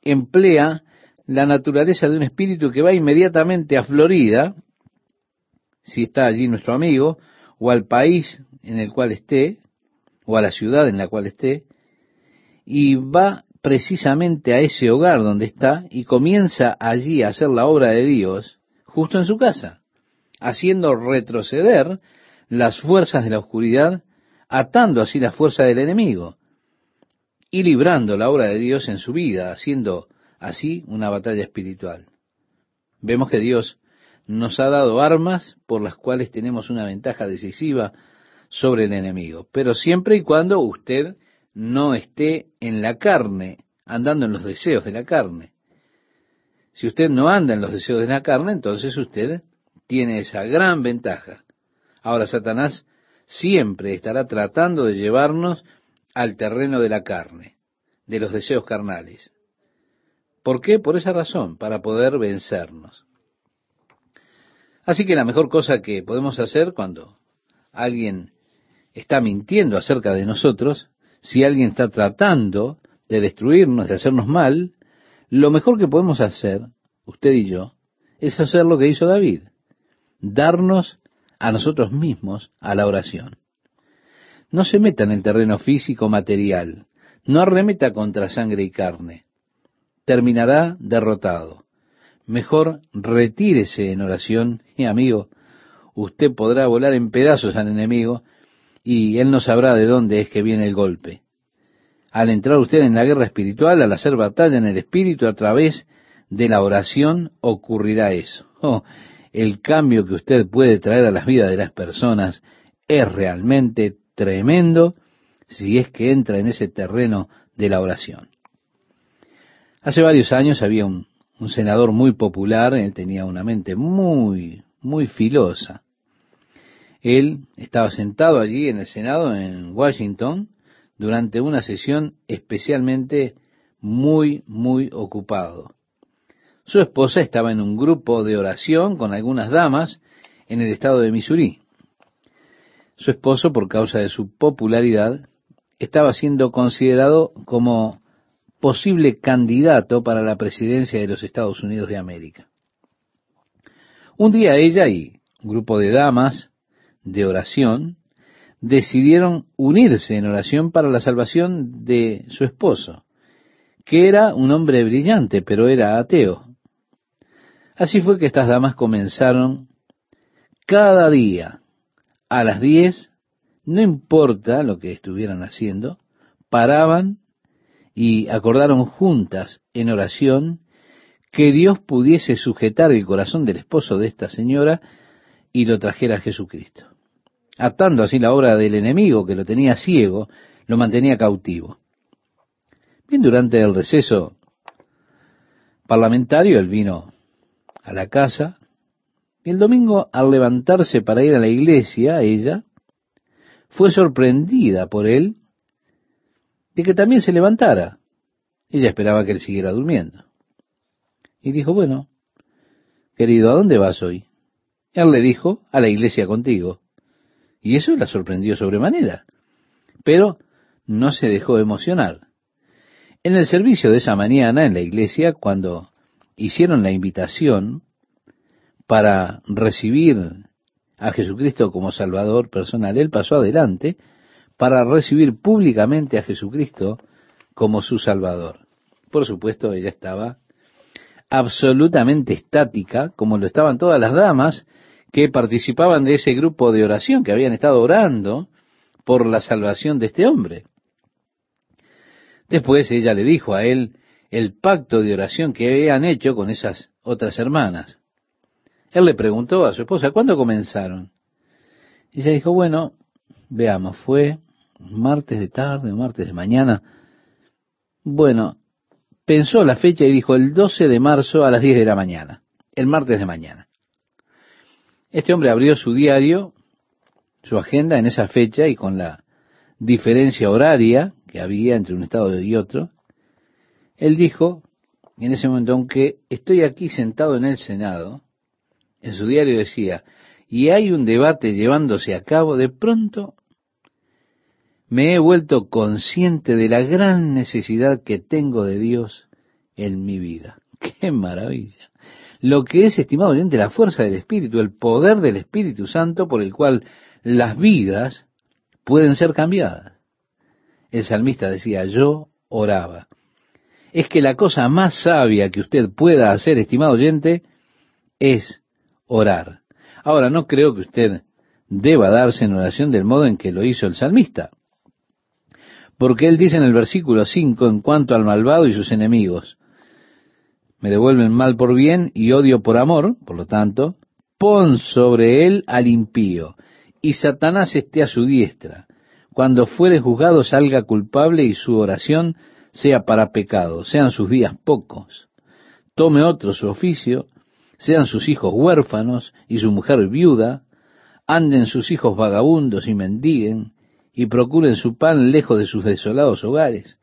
emplea la naturaleza de un espíritu que va inmediatamente a Florida, si está allí nuestro amigo, o al país en el cual esté, o a la ciudad en la cual esté, y va precisamente a ese hogar donde está y comienza allí a hacer la obra de Dios justo en su casa, haciendo retroceder las fuerzas de la oscuridad, atando así la fuerza del enemigo y librando la obra de Dios en su vida, haciendo así una batalla espiritual. Vemos que Dios nos ha dado armas por las cuales tenemos una ventaja decisiva sobre el enemigo, pero siempre y cuando usted no esté en la carne, andando en los deseos de la carne. Si usted no anda en los deseos de la carne, entonces usted tiene esa gran ventaja. Ahora Satanás siempre estará tratando de llevarnos al terreno de la carne, de los deseos carnales. ¿Por qué? Por esa razón, para poder vencernos. Así que la mejor cosa que podemos hacer cuando alguien está mintiendo acerca de nosotros, si alguien está tratando de destruirnos, de hacernos mal, lo mejor que podemos hacer, usted y yo, es hacer lo que hizo David, darnos a nosotros mismos a la oración. No se meta en el terreno físico material, no arremeta contra sangre y carne, terminará derrotado. Mejor retírese en oración y amigo, usted podrá volar en pedazos al enemigo y él no sabrá de dónde es que viene el golpe. Al entrar usted en la guerra espiritual, al hacer batalla en el espíritu a través de la oración, ocurrirá eso. <laughs> Oh, el cambio que usted puede traer a las vidas de las personas es realmente tremendo si es que entra en ese terreno de la oración. Hace varios años había un, un senador muy popular, él tenía una mente muy, muy filosa. Él estaba sentado allí en el Senado en Washington durante una sesión especialmente muy, muy ocupado. Su esposa estaba en un grupo de oración con algunas damas en el estado de Missouri. Su esposo, por causa de su popularidad, estaba siendo considerado como posible candidato para la presidencia de los Estados Unidos de América. Un día ella y un grupo de damas de oración decidieron unirse en oración para la salvación de su esposo, que era un hombre brillante, pero era ateo. Así fue que estas damas comenzaron cada día a las diez, no importa lo que estuvieran haciendo, paraban y acordaron juntas en oración que Dios pudiese sujetar el corazón del esposo de esta señora y lo trajera a Jesucristo. Atando así la obra del enemigo que lo tenía ciego, lo mantenía cautivo. Bien, durante el receso parlamentario, él vino a la casa, y el domingo al levantarse para ir a la iglesia, ella fue sorprendida por él de que también se levantara. Ella esperaba que él siguiera durmiendo. Y dijo, bueno, querido, ¿a dónde vas hoy? Él le dijo, a la iglesia contigo. Y eso la sorprendió sobremanera. Pero no se dejó emocionar. En el servicio de esa mañana en la iglesia, cuando hicieron la invitación para recibir a Jesucristo como Salvador personal, él pasó adelante para recibir públicamente a Jesucristo como su Salvador. Por supuesto, ella estaba absolutamente estática, como lo estaban todas las damas que participaban de ese grupo de oración que habían estado orando por la salvación de este hombre. Después ella le dijo a él el pacto de oración que habían hecho con esas otras hermanas. Él le preguntó a su esposa, ¿cuándo comenzaron? Y ella dijo, bueno, veamos, fue martes de tarde o martes de mañana. Bueno, pensó la fecha y dijo el 12 de marzo a las 10 de la mañana, el martes de mañana. Este hombre abrió su diario, su agenda en esa fecha y con la diferencia horaria que había entre un estado y otro, él dijo en ese momento, aunque estoy aquí sentado en el Senado, en su diario decía, y hay un debate llevándose a cabo, de pronto me he vuelto consciente de la gran necesidad que tengo de Dios en mi vida. <laughs> ¡Qué maravilla! Lo que es, estimado oyente, la fuerza del Espíritu, el poder del Espíritu Santo por el cual las vidas pueden ser cambiadas. El salmista decía, yo oraba. Es que la cosa más sabia que usted pueda hacer, estimado oyente, es orar. Ahora, no creo que usted deba darse en oración del modo en que lo hizo el salmista. Porque él dice en el versículo 5, en cuanto al malvado y sus enemigos, me devuelven mal por bien y odio por amor, por lo tanto, pon sobre él al impío, y Satanás esté a su diestra. Cuando fuere juzgado salga culpable y su oración sea para pecado, sean sus días pocos. Tome otro su oficio, sean sus hijos huérfanos y su mujer viuda, anden sus hijos vagabundos y mendiguen, y procuren su pan lejos de sus desolados hogares.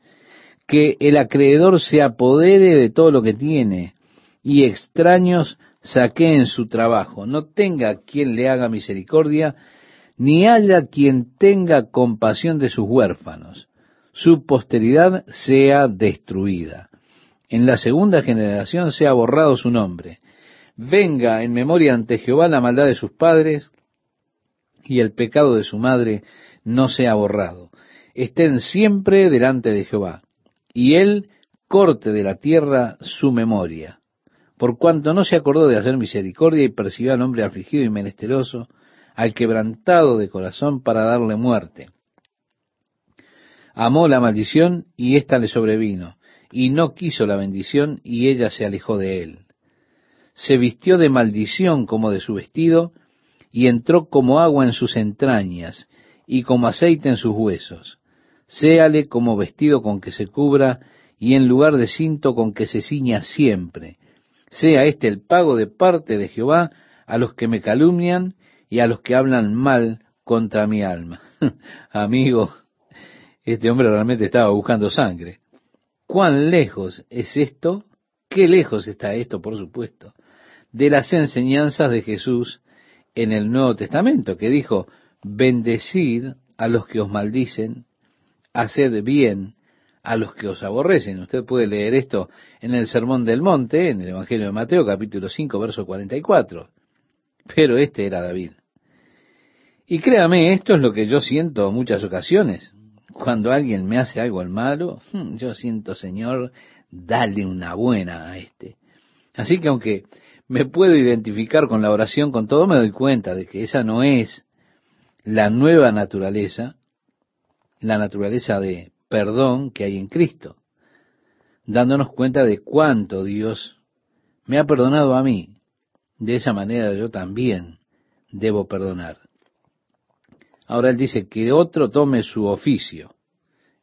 Que el acreedor se apodere de todo lo que tiene, y extraños saqueen su trabajo. No tenga quien le haga misericordia, ni haya quien tenga compasión de sus huérfanos. Su posteridad sea destruida. En la segunda generación sea borrado su nombre. Venga en memoria ante Jehová la maldad de sus padres y el pecado de su madre no sea borrado. Estén siempre delante de Jehová, y él corte de la tierra su memoria, por cuanto no se acordó de hacer misericordia y persiguió al hombre afligido y menesteroso, al quebrantado de corazón para darle muerte. Amó la maldición y ésta le sobrevino, y no quiso la bendición y ella se alejó de él. Se vistió de maldición como de su vestido, y entró como agua en sus entrañas, y como aceite en sus huesos. Séale como vestido con que se cubra y en lugar de cinto con que se ciña siempre. Sea este el pago de parte de Jehová a los que me calumnian y a los que hablan mal contra mi alma. <laughs> Amigo, este hombre realmente estaba buscando sangre. ¿Cuán lejos es esto? ¿Qué lejos está esto, por supuesto, de las enseñanzas de Jesús en el Nuevo Testamento, que dijo, bendecid a los que os maldicen, haced bien a los que os aborrecen. Usted puede leer esto en el Sermón del Monte, en el Evangelio de Mateo, capítulo 5, verso 44. Pero este era David. Y créame, esto es lo que yo siento en muchas ocasiones. Cuando alguien me hace algo al malo, hmm, yo siento, Señor, dale una buena a este. Así que aunque me puedo identificar con la oración, con todo me doy cuenta de que esa no es la nueva naturaleza, la naturaleza de perdón que hay en Cristo, dándonos cuenta de cuánto Dios me ha perdonado a mí. De esa manera yo también debo perdonar. Ahora él dice que otro tome su oficio,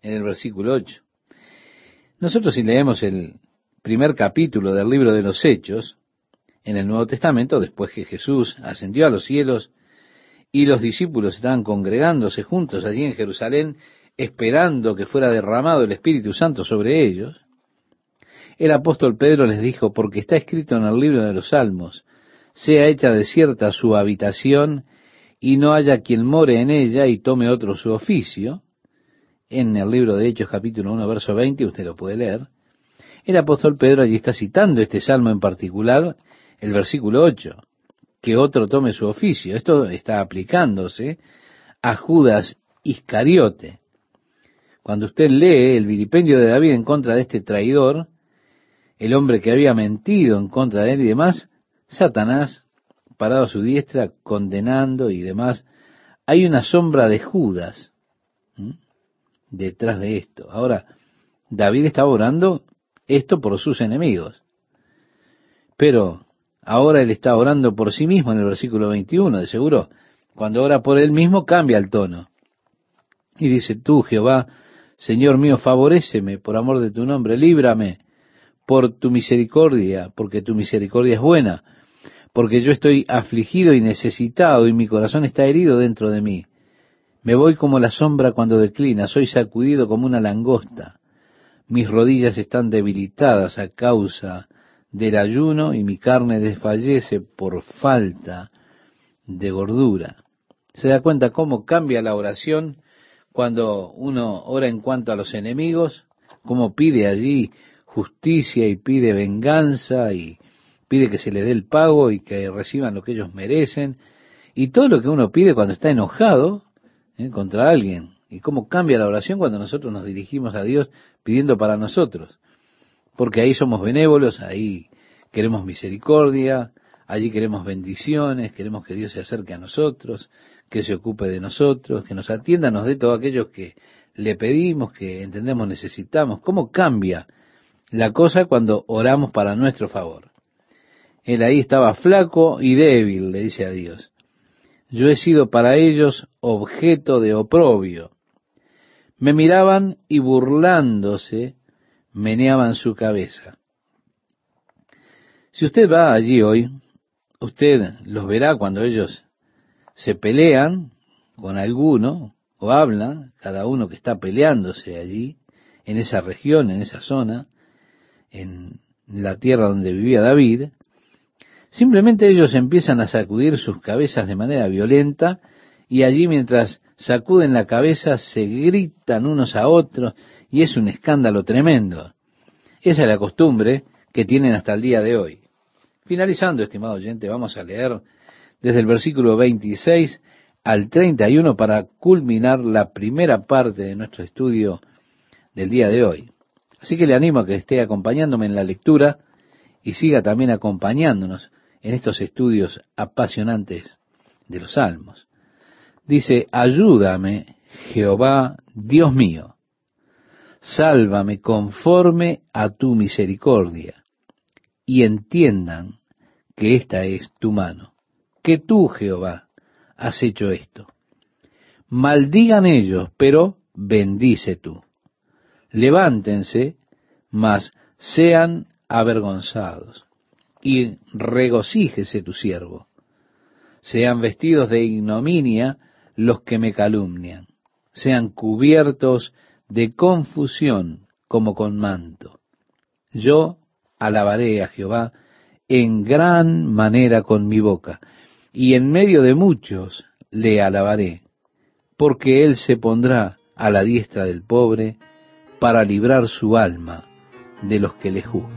en el versículo 8. Nosotros si leemos el primer capítulo del libro de los Hechos, en el Nuevo Testamento, después que Jesús ascendió a los cielos y los discípulos estaban congregándose juntos allí en Jerusalén, esperando que fuera derramado el Espíritu Santo sobre ellos, el apóstol Pedro les dijo, porque está escrito en el libro de los Salmos, sea hecha desierta su habitación y no haya quien more en ella y tome otro su oficio, en el libro de Hechos capítulo 1, verso 20, usted lo puede leer, el apóstol Pedro allí está citando este salmo en particular, el versículo 8 que otro tome su oficio. Esto está aplicándose a Judas Iscariote. Cuando usted lee el vilipendio de David en contra de este traidor, el hombre que había mentido en contra de él y demás, Satanás, parado a su diestra, condenando y demás, hay una sombra de Judas detrás de esto. Ahora, David estaba orando esto por sus enemigos. Pero Ahora él está orando por sí mismo en el versículo 21, de seguro. Cuando ora por él mismo cambia el tono. Y dice, tú Jehová, Señor mío, favoréceme por amor de tu nombre, líbrame por tu misericordia, porque tu misericordia es buena, porque yo estoy afligido y necesitado y mi corazón está herido dentro de mí. Me voy como la sombra cuando declina, soy sacudido como una langosta. Mis rodillas están debilitadas a causa del ayuno y mi carne desfallece por falta de gordura. Se da cuenta cómo cambia la oración cuando uno ora en cuanto a los enemigos, cómo pide allí justicia y pide venganza y pide que se le dé el pago y que reciban lo que ellos merecen. Y todo lo que uno pide cuando está enojado ¿eh? contra alguien. Y cómo cambia la oración cuando nosotros nos dirigimos a Dios pidiendo para nosotros. Porque ahí somos benévolos, ahí queremos misericordia, allí queremos bendiciones, queremos que Dios se acerque a nosotros, que se ocupe de nosotros, que nos atienda, nos dé todo aquello que le pedimos, que entendemos necesitamos. ¿Cómo cambia la cosa cuando oramos para nuestro favor? Él ahí estaba flaco y débil, le dice a Dios. Yo he sido para ellos objeto de oprobio. Me miraban y burlándose meneaban su cabeza. Si usted va allí hoy, usted los verá cuando ellos se pelean con alguno o hablan, cada uno que está peleándose allí, en esa región, en esa zona, en la tierra donde vivía David, simplemente ellos empiezan a sacudir sus cabezas de manera violenta y allí mientras sacuden la cabeza se gritan unos a otros y es un escándalo tremendo. Esa es la costumbre que tienen hasta el día de hoy. Finalizando, estimado oyente, vamos a leer desde el versículo 26 al 31 para culminar la primera parte de nuestro estudio del día de hoy. Así que le animo a que esté acompañándome en la lectura y siga también acompañándonos en estos estudios apasionantes de los salmos. Dice, ayúdame, Jehová, Dios mío, sálvame conforme a tu misericordia, y entiendan que esta es tu mano que tú, Jehová, has hecho esto. Maldigan ellos, pero bendice tú. Levántense, mas sean avergonzados, y regocíjese tu siervo. Sean vestidos de ignominia los que me calumnian, sean cubiertos de confusión como con manto. Yo alabaré a Jehová en gran manera con mi boca y en medio de muchos le alabaré, porque él se pondrá a la diestra del pobre para librar su alma de los que le juzgan.